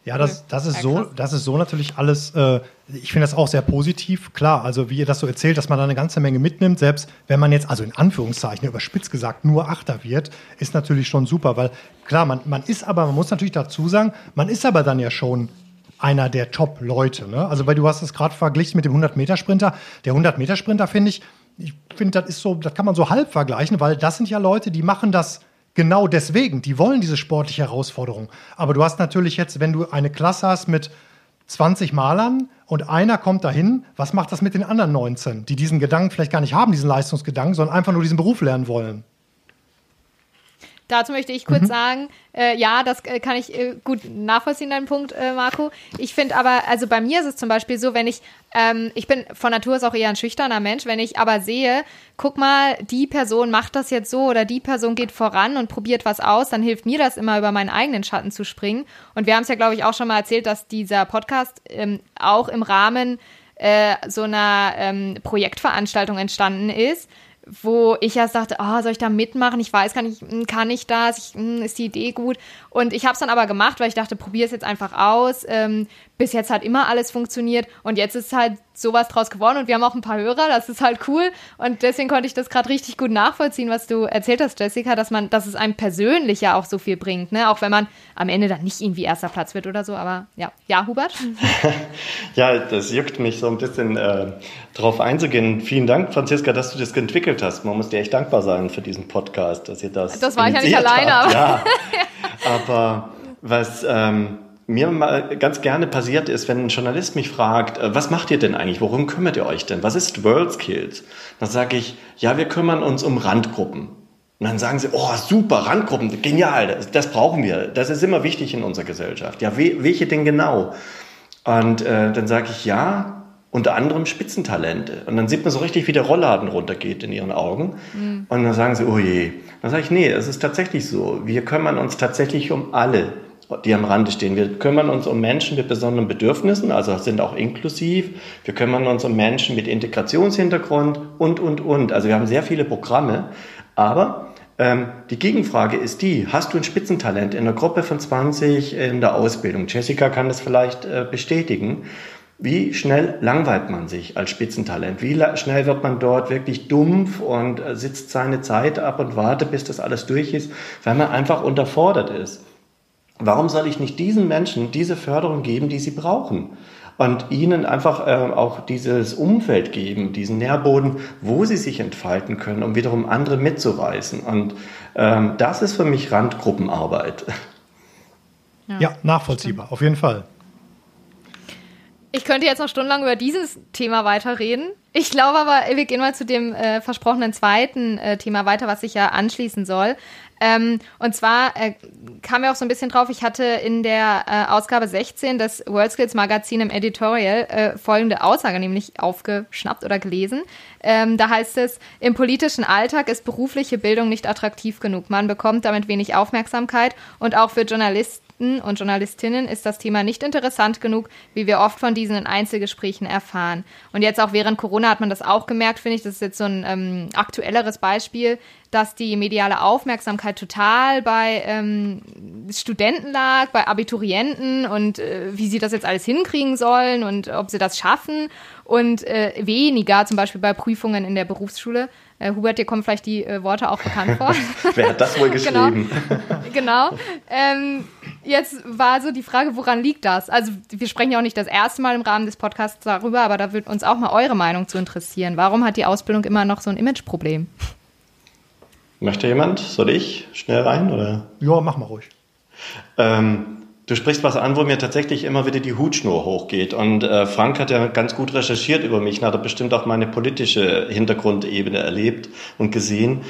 Ja, das, das ist so, das ist so natürlich alles, äh, ich finde das auch sehr positiv. Klar, also wie ihr das so erzählt, dass man da eine ganze Menge mitnimmt, selbst wenn man jetzt, also in Anführungszeichen, überspitzt gesagt, nur Achter wird, ist natürlich schon super, weil klar, man, man ist aber, man muss natürlich dazu sagen, man ist aber dann ja schon einer der Top-Leute. Ne? Also, weil du hast es gerade verglichen mit dem 100-Meter-Sprinter. Der 100-Meter-Sprinter finde ich, ich finde, das ist so, das kann man so halb vergleichen, weil das sind ja Leute, die machen das genau deswegen. Die wollen diese sportliche Herausforderung. Aber du hast natürlich jetzt, wenn du eine Klasse hast mit 20 Malern und einer kommt dahin, was macht das mit den anderen 19, die diesen Gedanken vielleicht gar nicht haben, diesen Leistungsgedanken, sondern einfach nur diesen Beruf lernen wollen? Dazu möchte ich kurz mhm. sagen, äh, ja, das äh, kann ich äh, gut nachvollziehen, deinen Punkt, äh, Marco. Ich finde aber, also bei mir ist es zum Beispiel so, wenn ich, ähm, ich bin von Natur aus auch eher ein schüchterner Mensch, wenn ich aber sehe, guck mal, die Person macht das jetzt so oder die Person geht voran und probiert was aus, dann hilft mir das immer, über meinen eigenen Schatten zu springen. Und wir haben es ja, glaube ich, auch schon mal erzählt, dass dieser Podcast ähm, auch im Rahmen äh, so einer ähm, Projektveranstaltung entstanden ist wo ich erst dachte, oh, soll ich da mitmachen? Ich weiß gar nicht, hm, kann ich das? Ich, hm, ist die Idee gut? Und ich habe es dann aber gemacht, weil ich dachte, probier es jetzt einfach aus. Ähm, bis jetzt hat immer alles funktioniert und jetzt ist halt sowas draus geworden und wir haben auch ein paar Hörer, das ist halt cool und deswegen konnte ich das gerade richtig gut nachvollziehen, was du erzählt hast, Jessica, dass man, dass es einem persönlich ja auch so viel bringt, ne? Auch wenn man am Ende dann nicht irgendwie erster Platz wird oder so, aber ja, ja, Hubert? ja, das juckt mich so ein bisschen äh, drauf einzugehen. Vielen Dank, Franziska, dass du das entwickelt hast. Man muss dir echt dankbar sein für diesen Podcast, dass ihr das. Das war ich ja nicht alleine. Aber. Ja, aber was ähm, mir mal ganz gerne passiert ist, wenn ein Journalist mich fragt, äh, was macht ihr denn eigentlich? Worum kümmert ihr euch denn? Was ist World Skills? Dann sage ich, ja, wir kümmern uns um Randgruppen. Und dann sagen sie, oh, super, Randgruppen, genial, das, das brauchen wir. Das ist immer wichtig in unserer Gesellschaft. Ja, welche denn genau? Und äh, dann sage ich, ja, unter anderem Spitzentalente. Und dann sieht man so richtig, wie der Rollladen runtergeht in ihren Augen. Mhm. Und dann sagen sie, oh je. Dann sage ich, nee, es ist tatsächlich so. Wir kümmern uns tatsächlich um alle, die am Rande stehen. Wir kümmern uns um Menschen mit besonderen Bedürfnissen, also sind auch inklusiv. Wir kümmern uns um Menschen mit Integrationshintergrund und, und, und. Also wir haben sehr viele Programme. Aber ähm, die Gegenfrage ist die, hast du ein Spitzentalent in einer Gruppe von 20 in der Ausbildung? Jessica kann das vielleicht äh, bestätigen. Wie schnell langweilt man sich als Spitzentalent? Wie schnell wird man dort wirklich dumpf und äh, sitzt seine Zeit ab und wartet, bis das alles durch ist, weil man einfach unterfordert ist? Warum soll ich nicht diesen Menschen diese Förderung geben, die sie brauchen? und ihnen einfach äh, auch dieses Umfeld geben, diesen Nährboden, wo sie sich entfalten können, um wiederum andere mitzureißen. Und ähm, das ist für mich Randgruppenarbeit. Ja, ja nachvollziehbar, stimmt. auf jeden Fall. Ich könnte jetzt noch stundenlang über dieses Thema weiterreden. Ich glaube aber, wir gehen mal zu dem äh, versprochenen zweiten äh, Thema weiter, was sich ja anschließen soll. Ähm, und zwar äh, kam mir auch so ein bisschen drauf, ich hatte in der äh, Ausgabe 16 des WorldSkills Magazin im Editorial äh, folgende Aussage nämlich aufgeschnappt oder gelesen. Ähm, da heißt es, im politischen Alltag ist berufliche Bildung nicht attraktiv genug. Man bekommt damit wenig Aufmerksamkeit und auch für Journalisten und Journalistinnen ist das Thema nicht interessant genug, wie wir oft von diesen in Einzelgesprächen erfahren. Und jetzt auch während Corona hat man das auch gemerkt, finde ich. Das ist jetzt so ein ähm, aktuelleres Beispiel, dass die mediale Aufmerksamkeit total bei ähm, Studenten lag, bei Abiturienten und äh, wie sie das jetzt alles hinkriegen sollen und ob sie das schaffen und äh, weniger zum Beispiel bei Prüfungen in der Berufsschule. Äh, Hubert, dir kommen vielleicht die äh, Worte auch bekannt vor. Wer hat das wohl genau. geschrieben? genau. genau. Ähm, jetzt war so die Frage, woran liegt das? Also wir sprechen ja auch nicht das erste Mal im Rahmen des Podcasts darüber, aber da würde uns auch mal eure Meinung zu interessieren. Warum hat die Ausbildung immer noch so ein Imageproblem? Möchte jemand? Soll ich schnell rein? Oder? Ja, mach mal ruhig. Ähm, du sprichst was an, wo mir tatsächlich immer wieder die Hutschnur hochgeht. Und äh, Frank hat ja ganz gut recherchiert über mich und hat bestimmt auch meine politische Hintergrundebene erlebt und gesehen.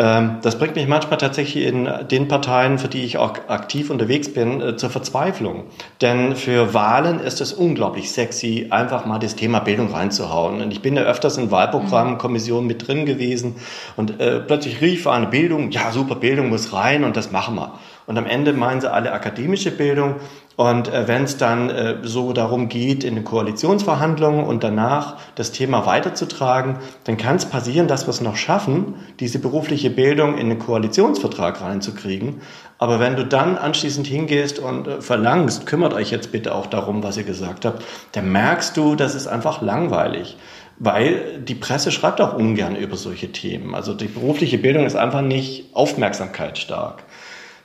Ähm, das bringt mich manchmal tatsächlich in den Parteien, für die ich auch aktiv unterwegs bin, äh, zur Verzweiflung. Denn für Wahlen ist es unglaublich sexy, einfach mal das Thema Bildung reinzuhauen. Und ich bin ja öfters in Wahlprogrammkommissionen mit drin gewesen und äh, plötzlich rief eine Bildung, ja super, Bildung muss rein und das machen wir. Und am Ende meinen sie alle akademische Bildung. Und äh, wenn es dann äh, so darum geht, in den Koalitionsverhandlungen und danach das Thema weiterzutragen, dann kann es passieren, dass wir es noch schaffen, diese berufliche Bildung in den Koalitionsvertrag reinzukriegen. Aber wenn du dann anschließend hingehst und äh, verlangst, kümmert euch jetzt bitte auch darum, was ihr gesagt habt, dann merkst du, das ist einfach langweilig weil die Presse schreibt auch ungern über solche Themen. Also die berufliche Bildung ist einfach nicht aufmerksamkeitsstark.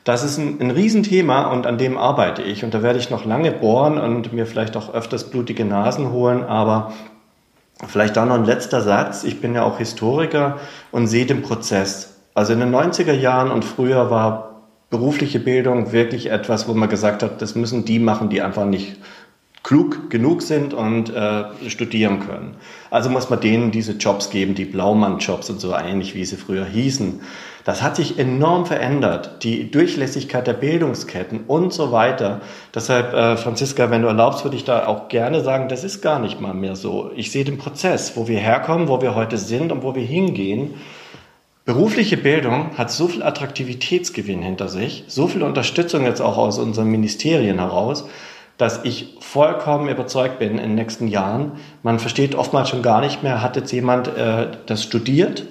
Das ist ein, ein Riesenthema und an dem arbeite ich. Und da werde ich noch lange bohren und mir vielleicht auch öfters blutige Nasen holen. Aber vielleicht da noch ein letzter Satz. Ich bin ja auch Historiker und sehe den Prozess. Also in den 90er Jahren und früher war berufliche Bildung wirklich etwas, wo man gesagt hat, das müssen die machen, die einfach nicht klug genug sind und äh, studieren können. Also muss man denen diese Jobs geben, die Blaumann-Jobs und so ähnlich, wie sie früher hießen. Das hat sich enorm verändert, die Durchlässigkeit der Bildungsketten und so weiter. Deshalb, äh, Franziska, wenn du erlaubst, würde ich da auch gerne sagen, das ist gar nicht mal mehr so. Ich sehe den Prozess, wo wir herkommen, wo wir heute sind und wo wir hingehen. Berufliche Bildung hat so viel Attraktivitätsgewinn hinter sich, so viel Unterstützung jetzt auch aus unseren Ministerien heraus, dass ich vollkommen überzeugt bin in den nächsten Jahren. Man versteht oftmals schon gar nicht mehr, hat jetzt jemand äh, das studiert,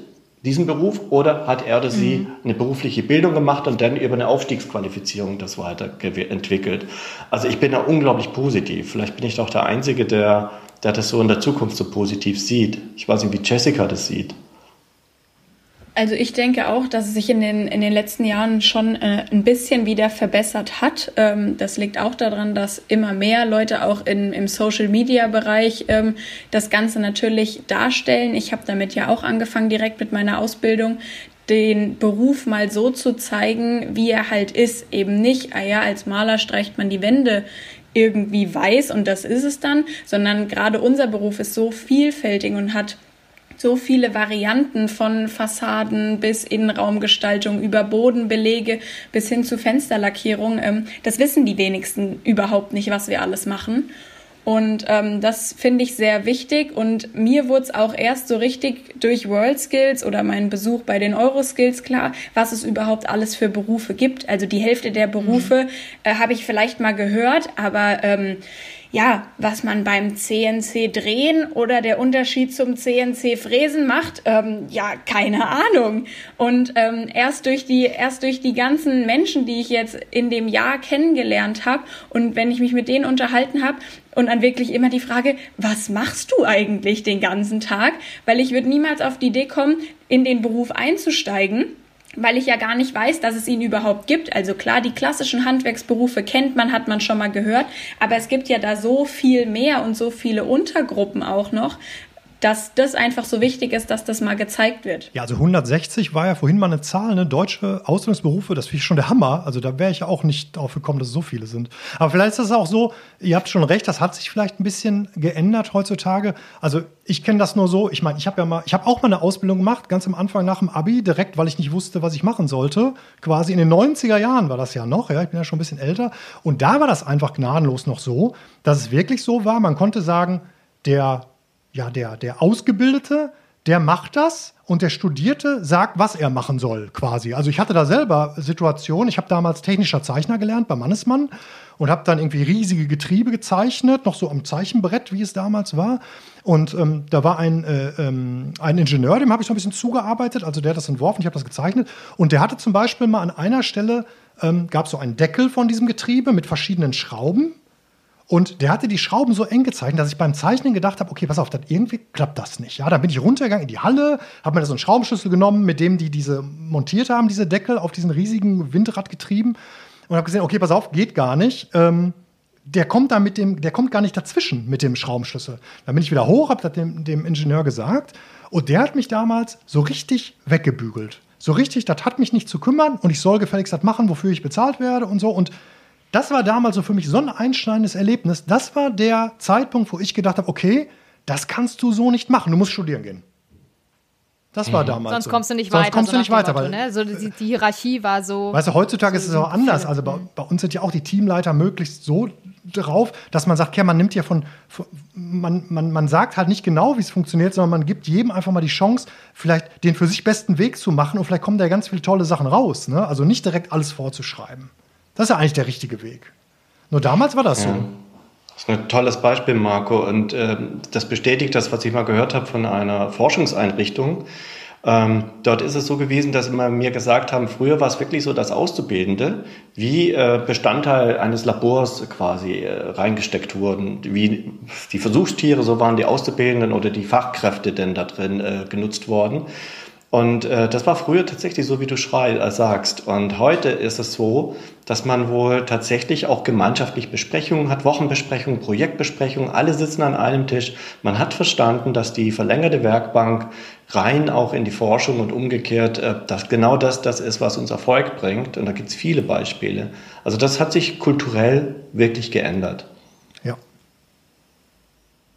diesen Beruf, oder hat er oder sie mhm. eine berufliche Bildung gemacht und dann über eine Aufstiegsqualifizierung das weiterentwickelt. Also ich bin da unglaublich positiv. Vielleicht bin ich doch der Einzige, der, der das so in der Zukunft so positiv sieht. Ich weiß nicht, wie Jessica das sieht. Also ich denke auch, dass es sich in den, in den letzten Jahren schon äh, ein bisschen wieder verbessert hat. Ähm, das liegt auch daran, dass immer mehr Leute auch in, im Social-Media-Bereich ähm, das Ganze natürlich darstellen. Ich habe damit ja auch angefangen, direkt mit meiner Ausbildung den Beruf mal so zu zeigen, wie er halt ist. Eben nicht, ah ja, als Maler streicht man die Wände irgendwie weiß und das ist es dann, sondern gerade unser Beruf ist so vielfältig und hat so viele Varianten von Fassaden bis Innenraumgestaltung über Bodenbelege bis hin zu Fensterlackierung. Ähm, das wissen die wenigsten überhaupt nicht, was wir alles machen. Und ähm, das finde ich sehr wichtig. Und mir wurde es auch erst so richtig durch World Skills oder meinen Besuch bei den Euroskills klar, was es überhaupt alles für Berufe gibt. Also die Hälfte der Berufe mhm. äh, habe ich vielleicht mal gehört, aber ähm, ja, was man beim CNC drehen oder der Unterschied zum CNC fräsen macht, ähm, ja, keine Ahnung. Und ähm, erst durch die erst durch die ganzen Menschen, die ich jetzt in dem Jahr kennengelernt habe und wenn ich mich mit denen unterhalten habe und dann wirklich immer die Frage, was machst du eigentlich den ganzen Tag? Weil ich würde niemals auf die Idee kommen, in den Beruf einzusteigen weil ich ja gar nicht weiß, dass es ihn überhaupt gibt. Also klar, die klassischen Handwerksberufe kennt man, hat man schon mal gehört, aber es gibt ja da so viel mehr und so viele Untergruppen auch noch, dass das einfach so wichtig ist, dass das mal gezeigt wird. Ja, also 160 war ja vorhin mal eine Zahl, ne? Deutsche Ausbildungsberufe, das finde ich schon der Hammer. Also da wäre ich ja auch nicht drauf gekommen, dass es so viele sind. Aber vielleicht ist das auch so, ihr habt schon recht, das hat sich vielleicht ein bisschen geändert heutzutage. Also ich kenne das nur so, ich meine, ich habe ja mal, ich habe auch mal eine Ausbildung gemacht, ganz am Anfang nach dem Abi, direkt, weil ich nicht wusste, was ich machen sollte. Quasi in den 90er Jahren war das ja noch, ja, ich bin ja schon ein bisschen älter. Und da war das einfach gnadenlos noch so, dass es wirklich so war, man konnte sagen, der ja, der, der Ausgebildete, der macht das und der Studierte sagt, was er machen soll, quasi. Also ich hatte da selber Situationen, ich habe damals technischer Zeichner gelernt bei Mannesmann und habe dann irgendwie riesige Getriebe gezeichnet, noch so am Zeichenbrett, wie es damals war. Und ähm, da war ein, äh, ähm, ein Ingenieur, dem habe ich so ein bisschen zugearbeitet, also der hat das entworfen, ich habe das gezeichnet. Und der hatte zum Beispiel mal an einer Stelle, ähm, gab so einen Deckel von diesem Getriebe mit verschiedenen Schrauben und der hatte die Schrauben so eng gezeichnet, dass ich beim Zeichnen gedacht habe, okay, pass auf, das, irgendwie klappt das nicht. Ja, dann bin ich runtergegangen in die Halle, habe mir da so einen Schraubenschlüssel genommen, mit dem die diese montiert haben, diese Deckel auf diesen riesigen Windradgetrieben und habe gesehen, okay, pass auf, geht gar nicht. Ähm, der kommt da mit dem, der kommt gar nicht dazwischen mit dem Schraubenschlüssel. Dann bin ich wieder hoch, habe das dem, dem Ingenieur gesagt und der hat mich damals so richtig weggebügelt. So richtig, das hat mich nicht zu kümmern und ich soll gefälligst das machen, wofür ich bezahlt werde und so und das war damals so für mich so ein einschneidendes Erlebnis. Das war der Zeitpunkt, wo ich gedacht habe, okay, das kannst du so nicht machen. Du musst studieren gehen. Das war mhm. damals. Sonst so. kommst du nicht Sonst weiter. Sonst kommst so du nicht weiter. Motto, weil, ne? so die, die, Hierarchie war so. Weißt du, heutzutage so ist es auch anders. Also bei, bei, uns sind ja auch die Teamleiter möglichst so drauf, dass man sagt, ja, man nimmt ja von, von man, man, man sagt halt nicht genau, wie es funktioniert, sondern man gibt jedem einfach mal die Chance, vielleicht den für sich besten Weg zu machen und vielleicht kommen da ganz viele tolle Sachen raus. Ne? Also nicht direkt alles vorzuschreiben. Das ist ja eigentlich der richtige Weg. Nur damals war das ja. so. Das ist ein tolles Beispiel, Marco. Und äh, das bestätigt das, was ich mal gehört habe von einer Forschungseinrichtung. Ähm, dort ist es so gewesen, dass immer mir gesagt haben, früher war es wirklich so, dass Auszubildende wie äh, Bestandteil eines Labors quasi äh, reingesteckt wurden. Wie die Versuchstiere, so waren die Auszubildenden oder die Fachkräfte denn da drin äh, genutzt worden. Und äh, das war früher tatsächlich so, wie du schrei, äh, sagst. Und heute ist es so, dass man wohl tatsächlich auch gemeinschaftlich Besprechungen hat, Wochenbesprechungen, Projektbesprechungen, alle sitzen an einem Tisch. Man hat verstanden, dass die verlängerte Werkbank rein auch in die Forschung und umgekehrt, äh, dass genau das das ist, was uns Erfolg bringt. Und da gibt es viele Beispiele. Also das hat sich kulturell wirklich geändert. Ja.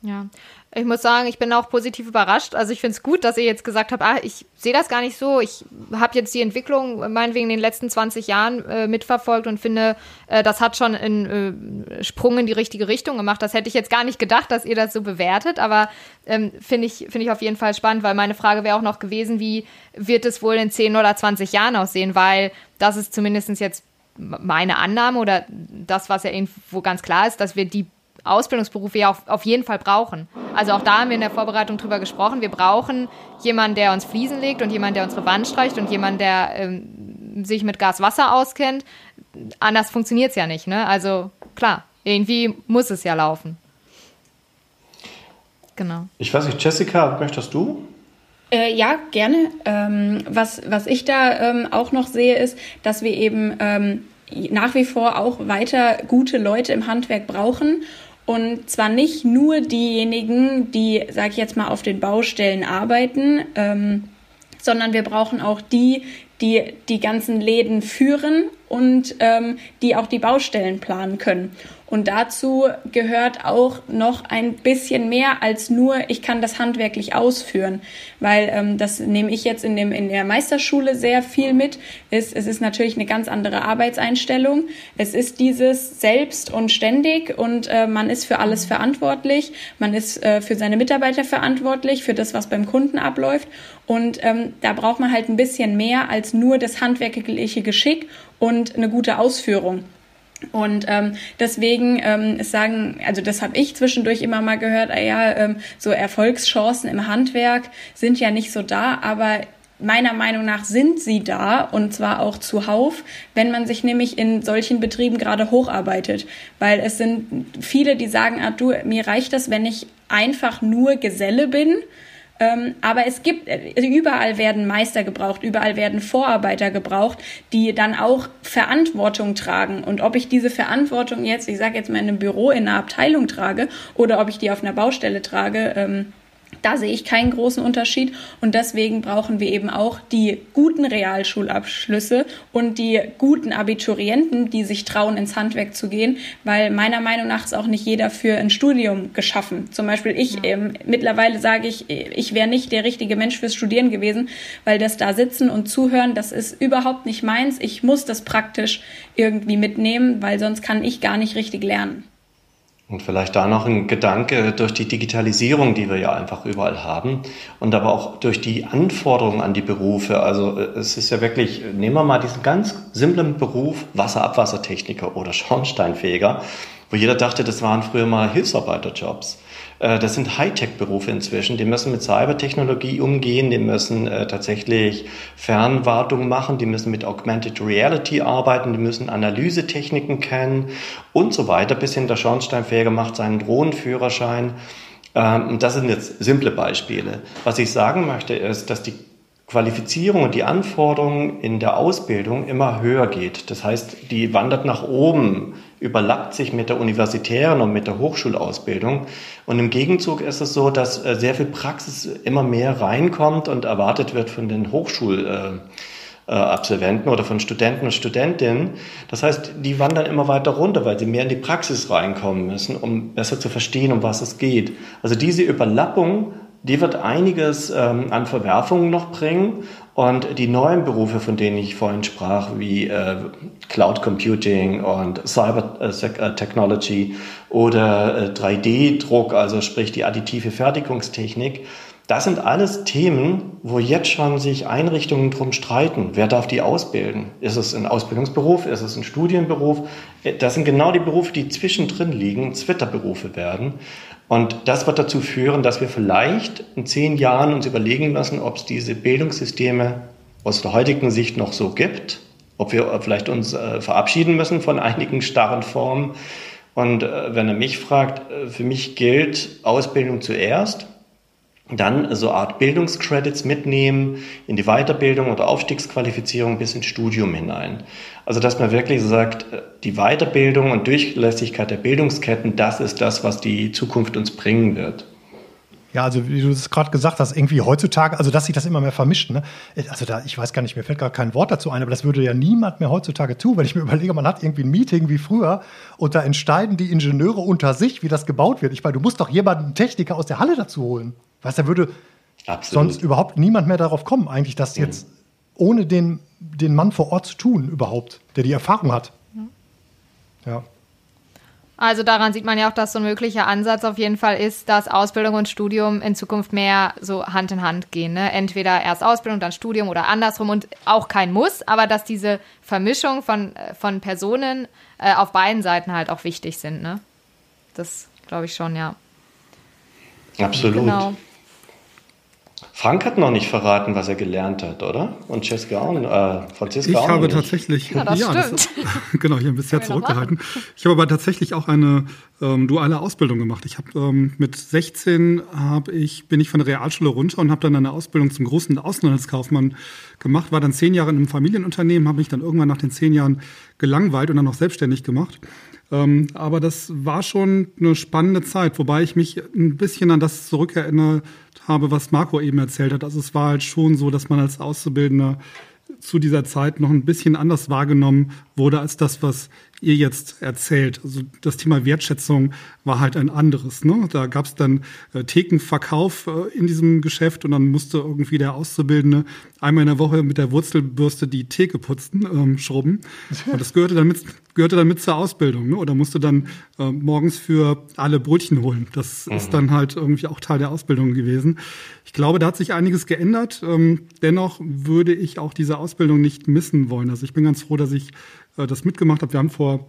Ja, ich muss sagen, ich bin auch positiv überrascht. Also ich finde es gut, dass ihr jetzt gesagt habt, ah, ich sehe das gar nicht so. Ich habe jetzt die Entwicklung meinetwegen in den letzten 20 Jahren äh, mitverfolgt und finde, äh, das hat schon einen äh, Sprung in die richtige Richtung gemacht. Das hätte ich jetzt gar nicht gedacht, dass ihr das so bewertet, aber ähm, finde ich, find ich auf jeden Fall spannend, weil meine Frage wäre auch noch gewesen, wie wird es wohl in 10 oder 20 Jahren aussehen? Weil das ist zumindest jetzt meine Annahme oder das, was ja irgendwo ganz klar ist, dass wir die Ausbildungsberufe ja auf, auf jeden Fall brauchen. Also auch da haben wir in der Vorbereitung drüber gesprochen. Wir brauchen jemanden, der uns Fliesen legt und jemanden, der unsere Wand streicht und jemanden, der ähm, sich mit Gas-Wasser auskennt. Anders funktioniert es ja nicht. Ne? Also klar, irgendwie muss es ja laufen. Genau. Ich weiß nicht, Jessica, möchtest du? Äh, ja, gerne. Ähm, was, was ich da ähm, auch noch sehe, ist, dass wir eben ähm, nach wie vor auch weiter gute Leute im Handwerk brauchen. Und zwar nicht nur diejenigen, die, sag ich jetzt mal, auf den Baustellen arbeiten, ähm, sondern wir brauchen auch die, die die ganzen Läden führen und ähm, die auch die Baustellen planen können. Und dazu gehört auch noch ein bisschen mehr als nur, ich kann das handwerklich ausführen, weil ähm, das nehme ich jetzt in, dem, in der Meisterschule sehr viel mit. Ist, es ist natürlich eine ganz andere Arbeitseinstellung. Es ist dieses selbst und ständig und äh, man ist für alles verantwortlich. Man ist äh, für seine Mitarbeiter verantwortlich, für das, was beim Kunden abläuft. Und ähm, da braucht man halt ein bisschen mehr als nur das handwerkliche Geschick und eine gute Ausführung. Und ähm, deswegen ähm, sagen, also das habe ich zwischendurch immer mal gehört, ah ja, ähm, so Erfolgschancen im Handwerk sind ja nicht so da, aber meiner Meinung nach sind sie da und zwar auch zuhauf, wenn man sich nämlich in solchen Betrieben gerade hocharbeitet. Weil es sind viele, die sagen, ah du, mir reicht das, wenn ich einfach nur Geselle bin ähm, aber es gibt, äh, überall werden Meister gebraucht, überall werden Vorarbeiter gebraucht, die dann auch Verantwortung tragen. Und ob ich diese Verantwortung jetzt, ich sage jetzt mal in einem Büro, in einer Abteilung trage oder ob ich die auf einer Baustelle trage, ähm, da sehe ich keinen großen Unterschied und deswegen brauchen wir eben auch die guten Realschulabschlüsse und die guten Abiturienten, die sich trauen, ins Handwerk zu gehen, weil meiner Meinung nach ist auch nicht jeder für ein Studium geschaffen. Zum Beispiel ich, ähm, mittlerweile sage ich, ich wäre nicht der richtige Mensch fürs Studieren gewesen, weil das da sitzen und zuhören, das ist überhaupt nicht meins. Ich muss das praktisch irgendwie mitnehmen, weil sonst kann ich gar nicht richtig lernen. Und vielleicht da noch ein Gedanke durch die Digitalisierung, die wir ja einfach überall haben und aber auch durch die Anforderungen an die Berufe. Also äh, es ist ja wirklich, nehmen wir mal diesen ganz simplen Beruf Wasserabwassertechniker oder Schornsteinfeger, wo jeder dachte, das waren früher mal Hilfsarbeiterjobs. Äh, das sind Hightech-Berufe inzwischen. Die müssen mit Cybertechnologie umgehen, die müssen äh, tatsächlich Fernwartung machen, die müssen mit Augmented Reality arbeiten, die müssen Analysetechniken kennen und so weiter. Bis hin der Schornsteinfeger macht seinen Drohnenführerschein. Ähm, das sind jetzt simple Beispiele. Was ich sagen möchte, ist, dass die Qualifizierung und die Anforderungen in der Ausbildung immer höher geht. Das heißt, die wandert nach oben, überlappt sich mit der universitären und mit der Hochschulausbildung. Und im Gegenzug ist es so, dass äh, sehr viel Praxis immer mehr reinkommt und erwartet wird von den Hochschulabsolventen oder von Studenten und Studentinnen. Das heißt, die wandern immer weiter runter, weil sie mehr in die Praxis reinkommen müssen, um besser zu verstehen, um was es geht. Also diese Überlappung die wird einiges ähm, an Verwerfungen noch bringen. Und die neuen Berufe, von denen ich vorhin sprach, wie äh, Cloud Computing und Cyber äh, äh Technology oder äh, 3D-Druck, also sprich die additive Fertigungstechnik, das sind alles Themen, wo jetzt schon sich Einrichtungen drum streiten. Wer darf die ausbilden? Ist es ein Ausbildungsberuf? Ist es ein Studienberuf? Äh, das sind genau die Berufe, die zwischendrin liegen, Zwitterberufe werden. Und das wird dazu führen, dass wir vielleicht in zehn Jahren uns überlegen müssen, ob es diese Bildungssysteme aus der heutigen Sicht noch so gibt, ob wir vielleicht uns äh, verabschieden müssen von einigen starren Formen. Und äh, wenn er mich fragt, äh, für mich gilt Ausbildung zuerst, dann so Art Bildungscredits mitnehmen in die Weiterbildung oder Aufstiegsqualifizierung bis ins Studium hinein. Also dass man wirklich sagt, die Weiterbildung und Durchlässigkeit der Bildungsketten, das ist das, was die Zukunft uns bringen wird. Ja, also wie du es gerade gesagt hast, irgendwie heutzutage, also dass sich das immer mehr vermischt. Ne? Also da, ich weiß gar nicht, mir fällt gar kein Wort dazu ein, aber das würde ja niemand mehr heutzutage tun, wenn ich mir überlege, man hat irgendwie ein Meeting wie früher und da entscheiden die Ingenieure unter sich, wie das gebaut wird. Ich meine, du musst doch jemanden, Techniker aus der Halle dazu holen. Weißt du, da würde Absolut. sonst überhaupt niemand mehr darauf kommen, eigentlich das mhm. jetzt ohne den, den Mann vor Ort zu tun, überhaupt, der die Erfahrung hat. Mhm. Ja. Also daran sieht man ja auch, dass so ein möglicher Ansatz auf jeden Fall ist, dass Ausbildung und Studium in Zukunft mehr so Hand in Hand gehen. Ne? Entweder erst Ausbildung, dann Studium oder andersrum und auch kein Muss, aber dass diese Vermischung von, äh, von Personen äh, auf beiden Seiten halt auch wichtig sind. Ne? Das glaube ich schon, ja. Absolut. Genau. Frank hat noch nicht verraten, was er gelernt hat, oder? Und Jessica auch, äh, Franziska ich auch habe nicht. tatsächlich, ja, das ja das, genau, ich habe bisher zurückgehalten. Ich habe aber tatsächlich auch eine ähm, duale Ausbildung gemacht. Ich habe ähm, mit 16 habe ich bin ich von der Realschule runter und habe dann eine Ausbildung zum großen Außenhandelskaufmann gemacht. War dann zehn Jahre in einem Familienunternehmen, habe mich dann irgendwann nach den zehn Jahren gelangweilt und dann noch selbstständig gemacht. Ähm, aber das war schon eine spannende Zeit, wobei ich mich ein bisschen an das zurückerinnert habe, was Marco eben erzählt hat. Also es war halt schon so, dass man als Auszubildender zu dieser Zeit noch ein bisschen anders wahrgenommen wurde als das, was ihr jetzt erzählt. Also das Thema Wertschätzung war halt ein anderes. Ne? Da gab es dann äh, Thekenverkauf äh, in diesem Geschäft und dann musste irgendwie der Auszubildende einmal in der Woche mit der Wurzelbürste die Theke putzen, ähm, schrubben. Und das gehörte dann mit, gehörte dann mit zur Ausbildung. Ne? Oder musste dann äh, morgens für alle Brötchen holen. Das mhm. ist dann halt irgendwie auch Teil der Ausbildung gewesen. Ich glaube, da hat sich einiges geändert. Ähm, dennoch würde ich auch diese Ausbildung nicht missen wollen. Also ich bin ganz froh, dass ich äh, das mitgemacht habe. Wir haben vor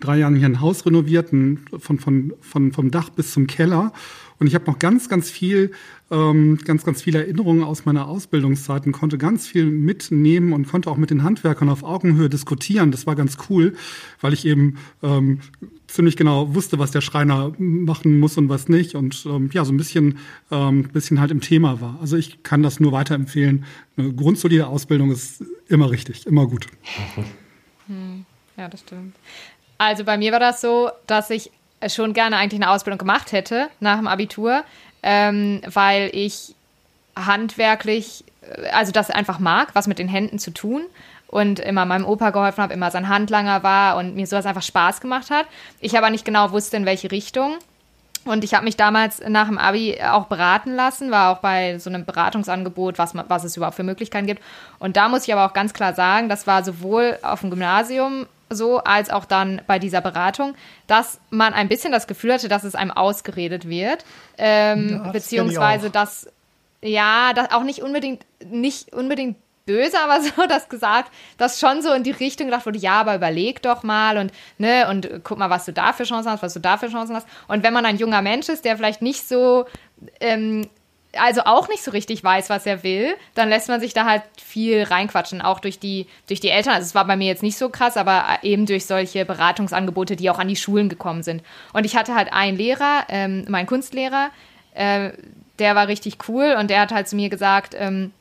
drei Jahren hier ein Haus renoviert, von, von, von, vom Dach bis zum Keller. Und ich habe noch ganz, ganz viel, ähm, ganz, ganz viele Erinnerungen aus meiner Ausbildungszeit und konnte ganz viel mitnehmen und konnte auch mit den Handwerkern auf Augenhöhe diskutieren. Das war ganz cool, weil ich eben ähm, ziemlich genau wusste, was der Schreiner machen muss und was nicht. Und ähm, ja, so ein bisschen, ähm, bisschen halt im Thema war. Also ich kann das nur weiterempfehlen. Eine grundsolide Ausbildung ist immer richtig, immer gut. Hm, ja, das stimmt. Also bei mir war das so, dass ich schon gerne eigentlich eine Ausbildung gemacht hätte nach dem Abitur, ähm, weil ich handwerklich, äh, also das einfach mag, was mit den Händen zu tun und immer meinem Opa geholfen habe, immer sein Handlanger war und mir sowas einfach Spaß gemacht hat. Ich aber nicht genau wusste, in welche Richtung. Und ich habe mich damals nach dem Abi auch beraten lassen, war auch bei so einem Beratungsangebot, was, was es überhaupt für Möglichkeiten gibt. Und da muss ich aber auch ganz klar sagen, das war sowohl auf dem Gymnasium so, als auch dann bei dieser Beratung, dass man ein bisschen das Gefühl hatte, dass es einem ausgeredet wird. Ähm, das beziehungsweise, dass, ja, das auch nicht unbedingt, nicht unbedingt böse, aber so das gesagt, dass schon so in die Richtung gedacht wurde, ja, aber überleg doch mal und ne und guck mal, was du da für Chancen hast, was du da für Chancen hast. Und wenn man ein junger Mensch ist, der vielleicht nicht so ähm, also auch nicht so richtig weiß, was er will, dann lässt man sich da halt viel reinquatschen, auch durch die, durch die Eltern. Also es war bei mir jetzt nicht so krass, aber eben durch solche Beratungsangebote, die auch an die Schulen gekommen sind. Und ich hatte halt einen Lehrer, ähm, meinen Kunstlehrer, äh, der war richtig cool und der hat halt zu mir gesagt, ähm,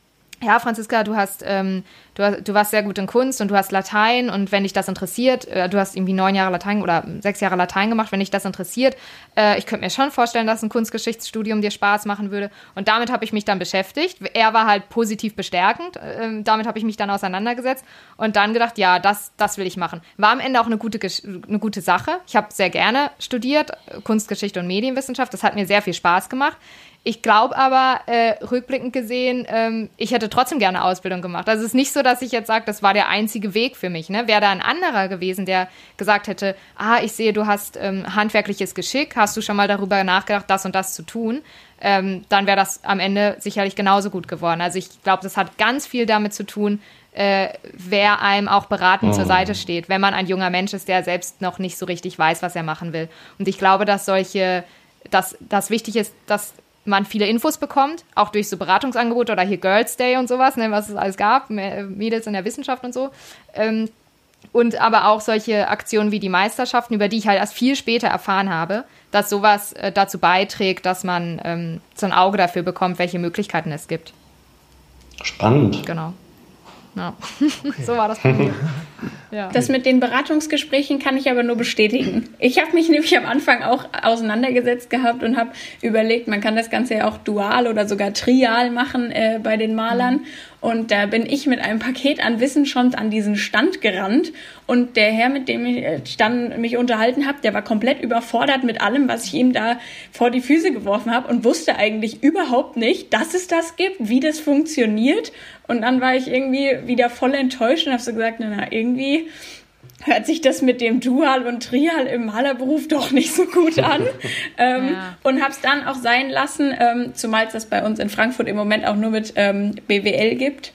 ja, Franziska, du hast, ähm, du, du warst sehr gut in Kunst und du hast Latein und wenn dich das interessiert, äh, du hast irgendwie neun Jahre Latein oder sechs Jahre Latein gemacht, wenn dich das interessiert, äh, ich könnte mir schon vorstellen, dass ein Kunstgeschichtsstudium dir Spaß machen würde. Und damit habe ich mich dann beschäftigt. Er war halt positiv bestärkend, äh, damit habe ich mich dann auseinandergesetzt und dann gedacht, ja, das, das will ich machen. War am Ende auch eine gute, eine gute Sache. Ich habe sehr gerne studiert, Kunstgeschichte und Medienwissenschaft, das hat mir sehr viel Spaß gemacht. Ich glaube aber, äh, rückblickend gesehen, ähm, ich hätte trotzdem gerne Ausbildung gemacht. Also es ist nicht so, dass ich jetzt sage, das war der einzige Weg für mich. Ne? Wäre da ein anderer gewesen, der gesagt hätte, ah, ich sehe, du hast ähm, handwerkliches Geschick, hast du schon mal darüber nachgedacht, das und das zu tun, ähm, dann wäre das am Ende sicherlich genauso gut geworden. Also ich glaube, das hat ganz viel damit zu tun, äh, wer einem auch beratend oh. zur Seite steht, wenn man ein junger Mensch ist, der selbst noch nicht so richtig weiß, was er machen will. Und ich glaube, dass solche, dass das wichtig ist, dass man viele Infos bekommt, auch durch so Beratungsangebote oder hier Girls Day und sowas, ne, was es alles gab, Mädels in der Wissenschaft und so. Ähm, und aber auch solche Aktionen wie die Meisterschaften, über die ich halt erst viel später erfahren habe, dass sowas äh, dazu beiträgt, dass man ähm, so ein Auge dafür bekommt, welche Möglichkeiten es gibt. Spannend. Genau. Ja. Okay. so war das bei mir. Das mit den Beratungsgesprächen kann ich aber nur bestätigen. Ich habe mich nämlich am Anfang auch auseinandergesetzt gehabt und habe überlegt, man kann das Ganze ja auch dual oder sogar trial machen äh, bei den Malern. Und da bin ich mit einem Paket an Wissen schon an diesen Stand gerannt. Und der Herr, mit dem ich äh, dann mich unterhalten habe, der war komplett überfordert mit allem, was ich ihm da vor die Füße geworfen habe und wusste eigentlich überhaupt nicht, dass es das gibt, wie das funktioniert. Und dann war ich irgendwie wieder voll enttäuscht und habe so gesagt, na, na, irgendwie hört sich das mit dem Dual und Trial im Malerberuf doch nicht so gut an. ähm, ja. Und habe es dann auch sein lassen, ähm, zumal es das bei uns in Frankfurt im Moment auch nur mit ähm, BWL gibt.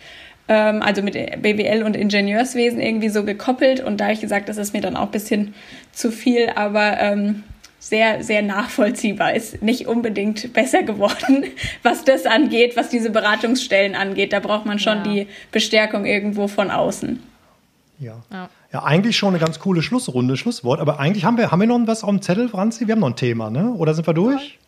Ähm, also mit BWL und Ingenieurswesen irgendwie so gekoppelt. Und da habe ich gesagt, das ist mir dann auch ein bisschen zu viel. Aber ähm, sehr, sehr nachvollziehbar ist. Nicht unbedingt besser geworden, was das angeht, was diese Beratungsstellen angeht. Da braucht man schon ja. die Bestärkung irgendwo von außen. Ja. ja. ja. eigentlich schon eine ganz coole Schlussrunde, Schlusswort. Aber eigentlich haben wir, haben wir noch was auf dem Zettel, Franzi? Wir haben noch ein Thema, ne? Oder sind wir durch?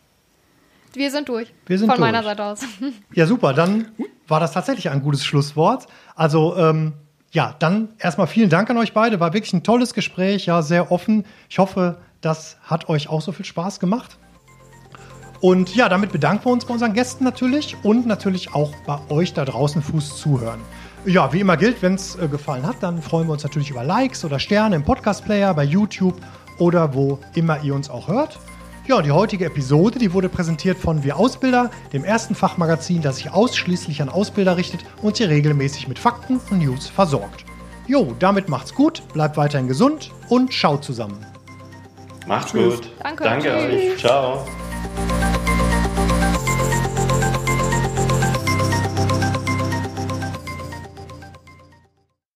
Wir sind durch. Wir sind Von durch. meiner Seite aus. Ja, super. Dann war das tatsächlich ein gutes Schlusswort. Also, ähm, ja, dann erstmal vielen Dank an euch beide. War wirklich ein tolles Gespräch, ja, sehr offen. Ich hoffe, das hat euch auch so viel Spaß gemacht. Und ja, damit bedanken wir uns bei unseren Gästen natürlich und natürlich auch bei euch da draußen Fuß zuhören. Ja, wie immer gilt, wenn es äh, gefallen hat, dann freuen wir uns natürlich über Likes oder Sterne im Podcast-Player, bei YouTube oder wo immer ihr uns auch hört. Ja, die heutige Episode, die wurde präsentiert von Wir Ausbilder, dem ersten Fachmagazin, das sich ausschließlich an Ausbilder richtet und sie regelmäßig mit Fakten und News versorgt. Jo, damit macht's gut, bleibt weiterhin gesund und schaut zusammen. Macht's Tschüss. gut. Danke. Danke euch. Ciao.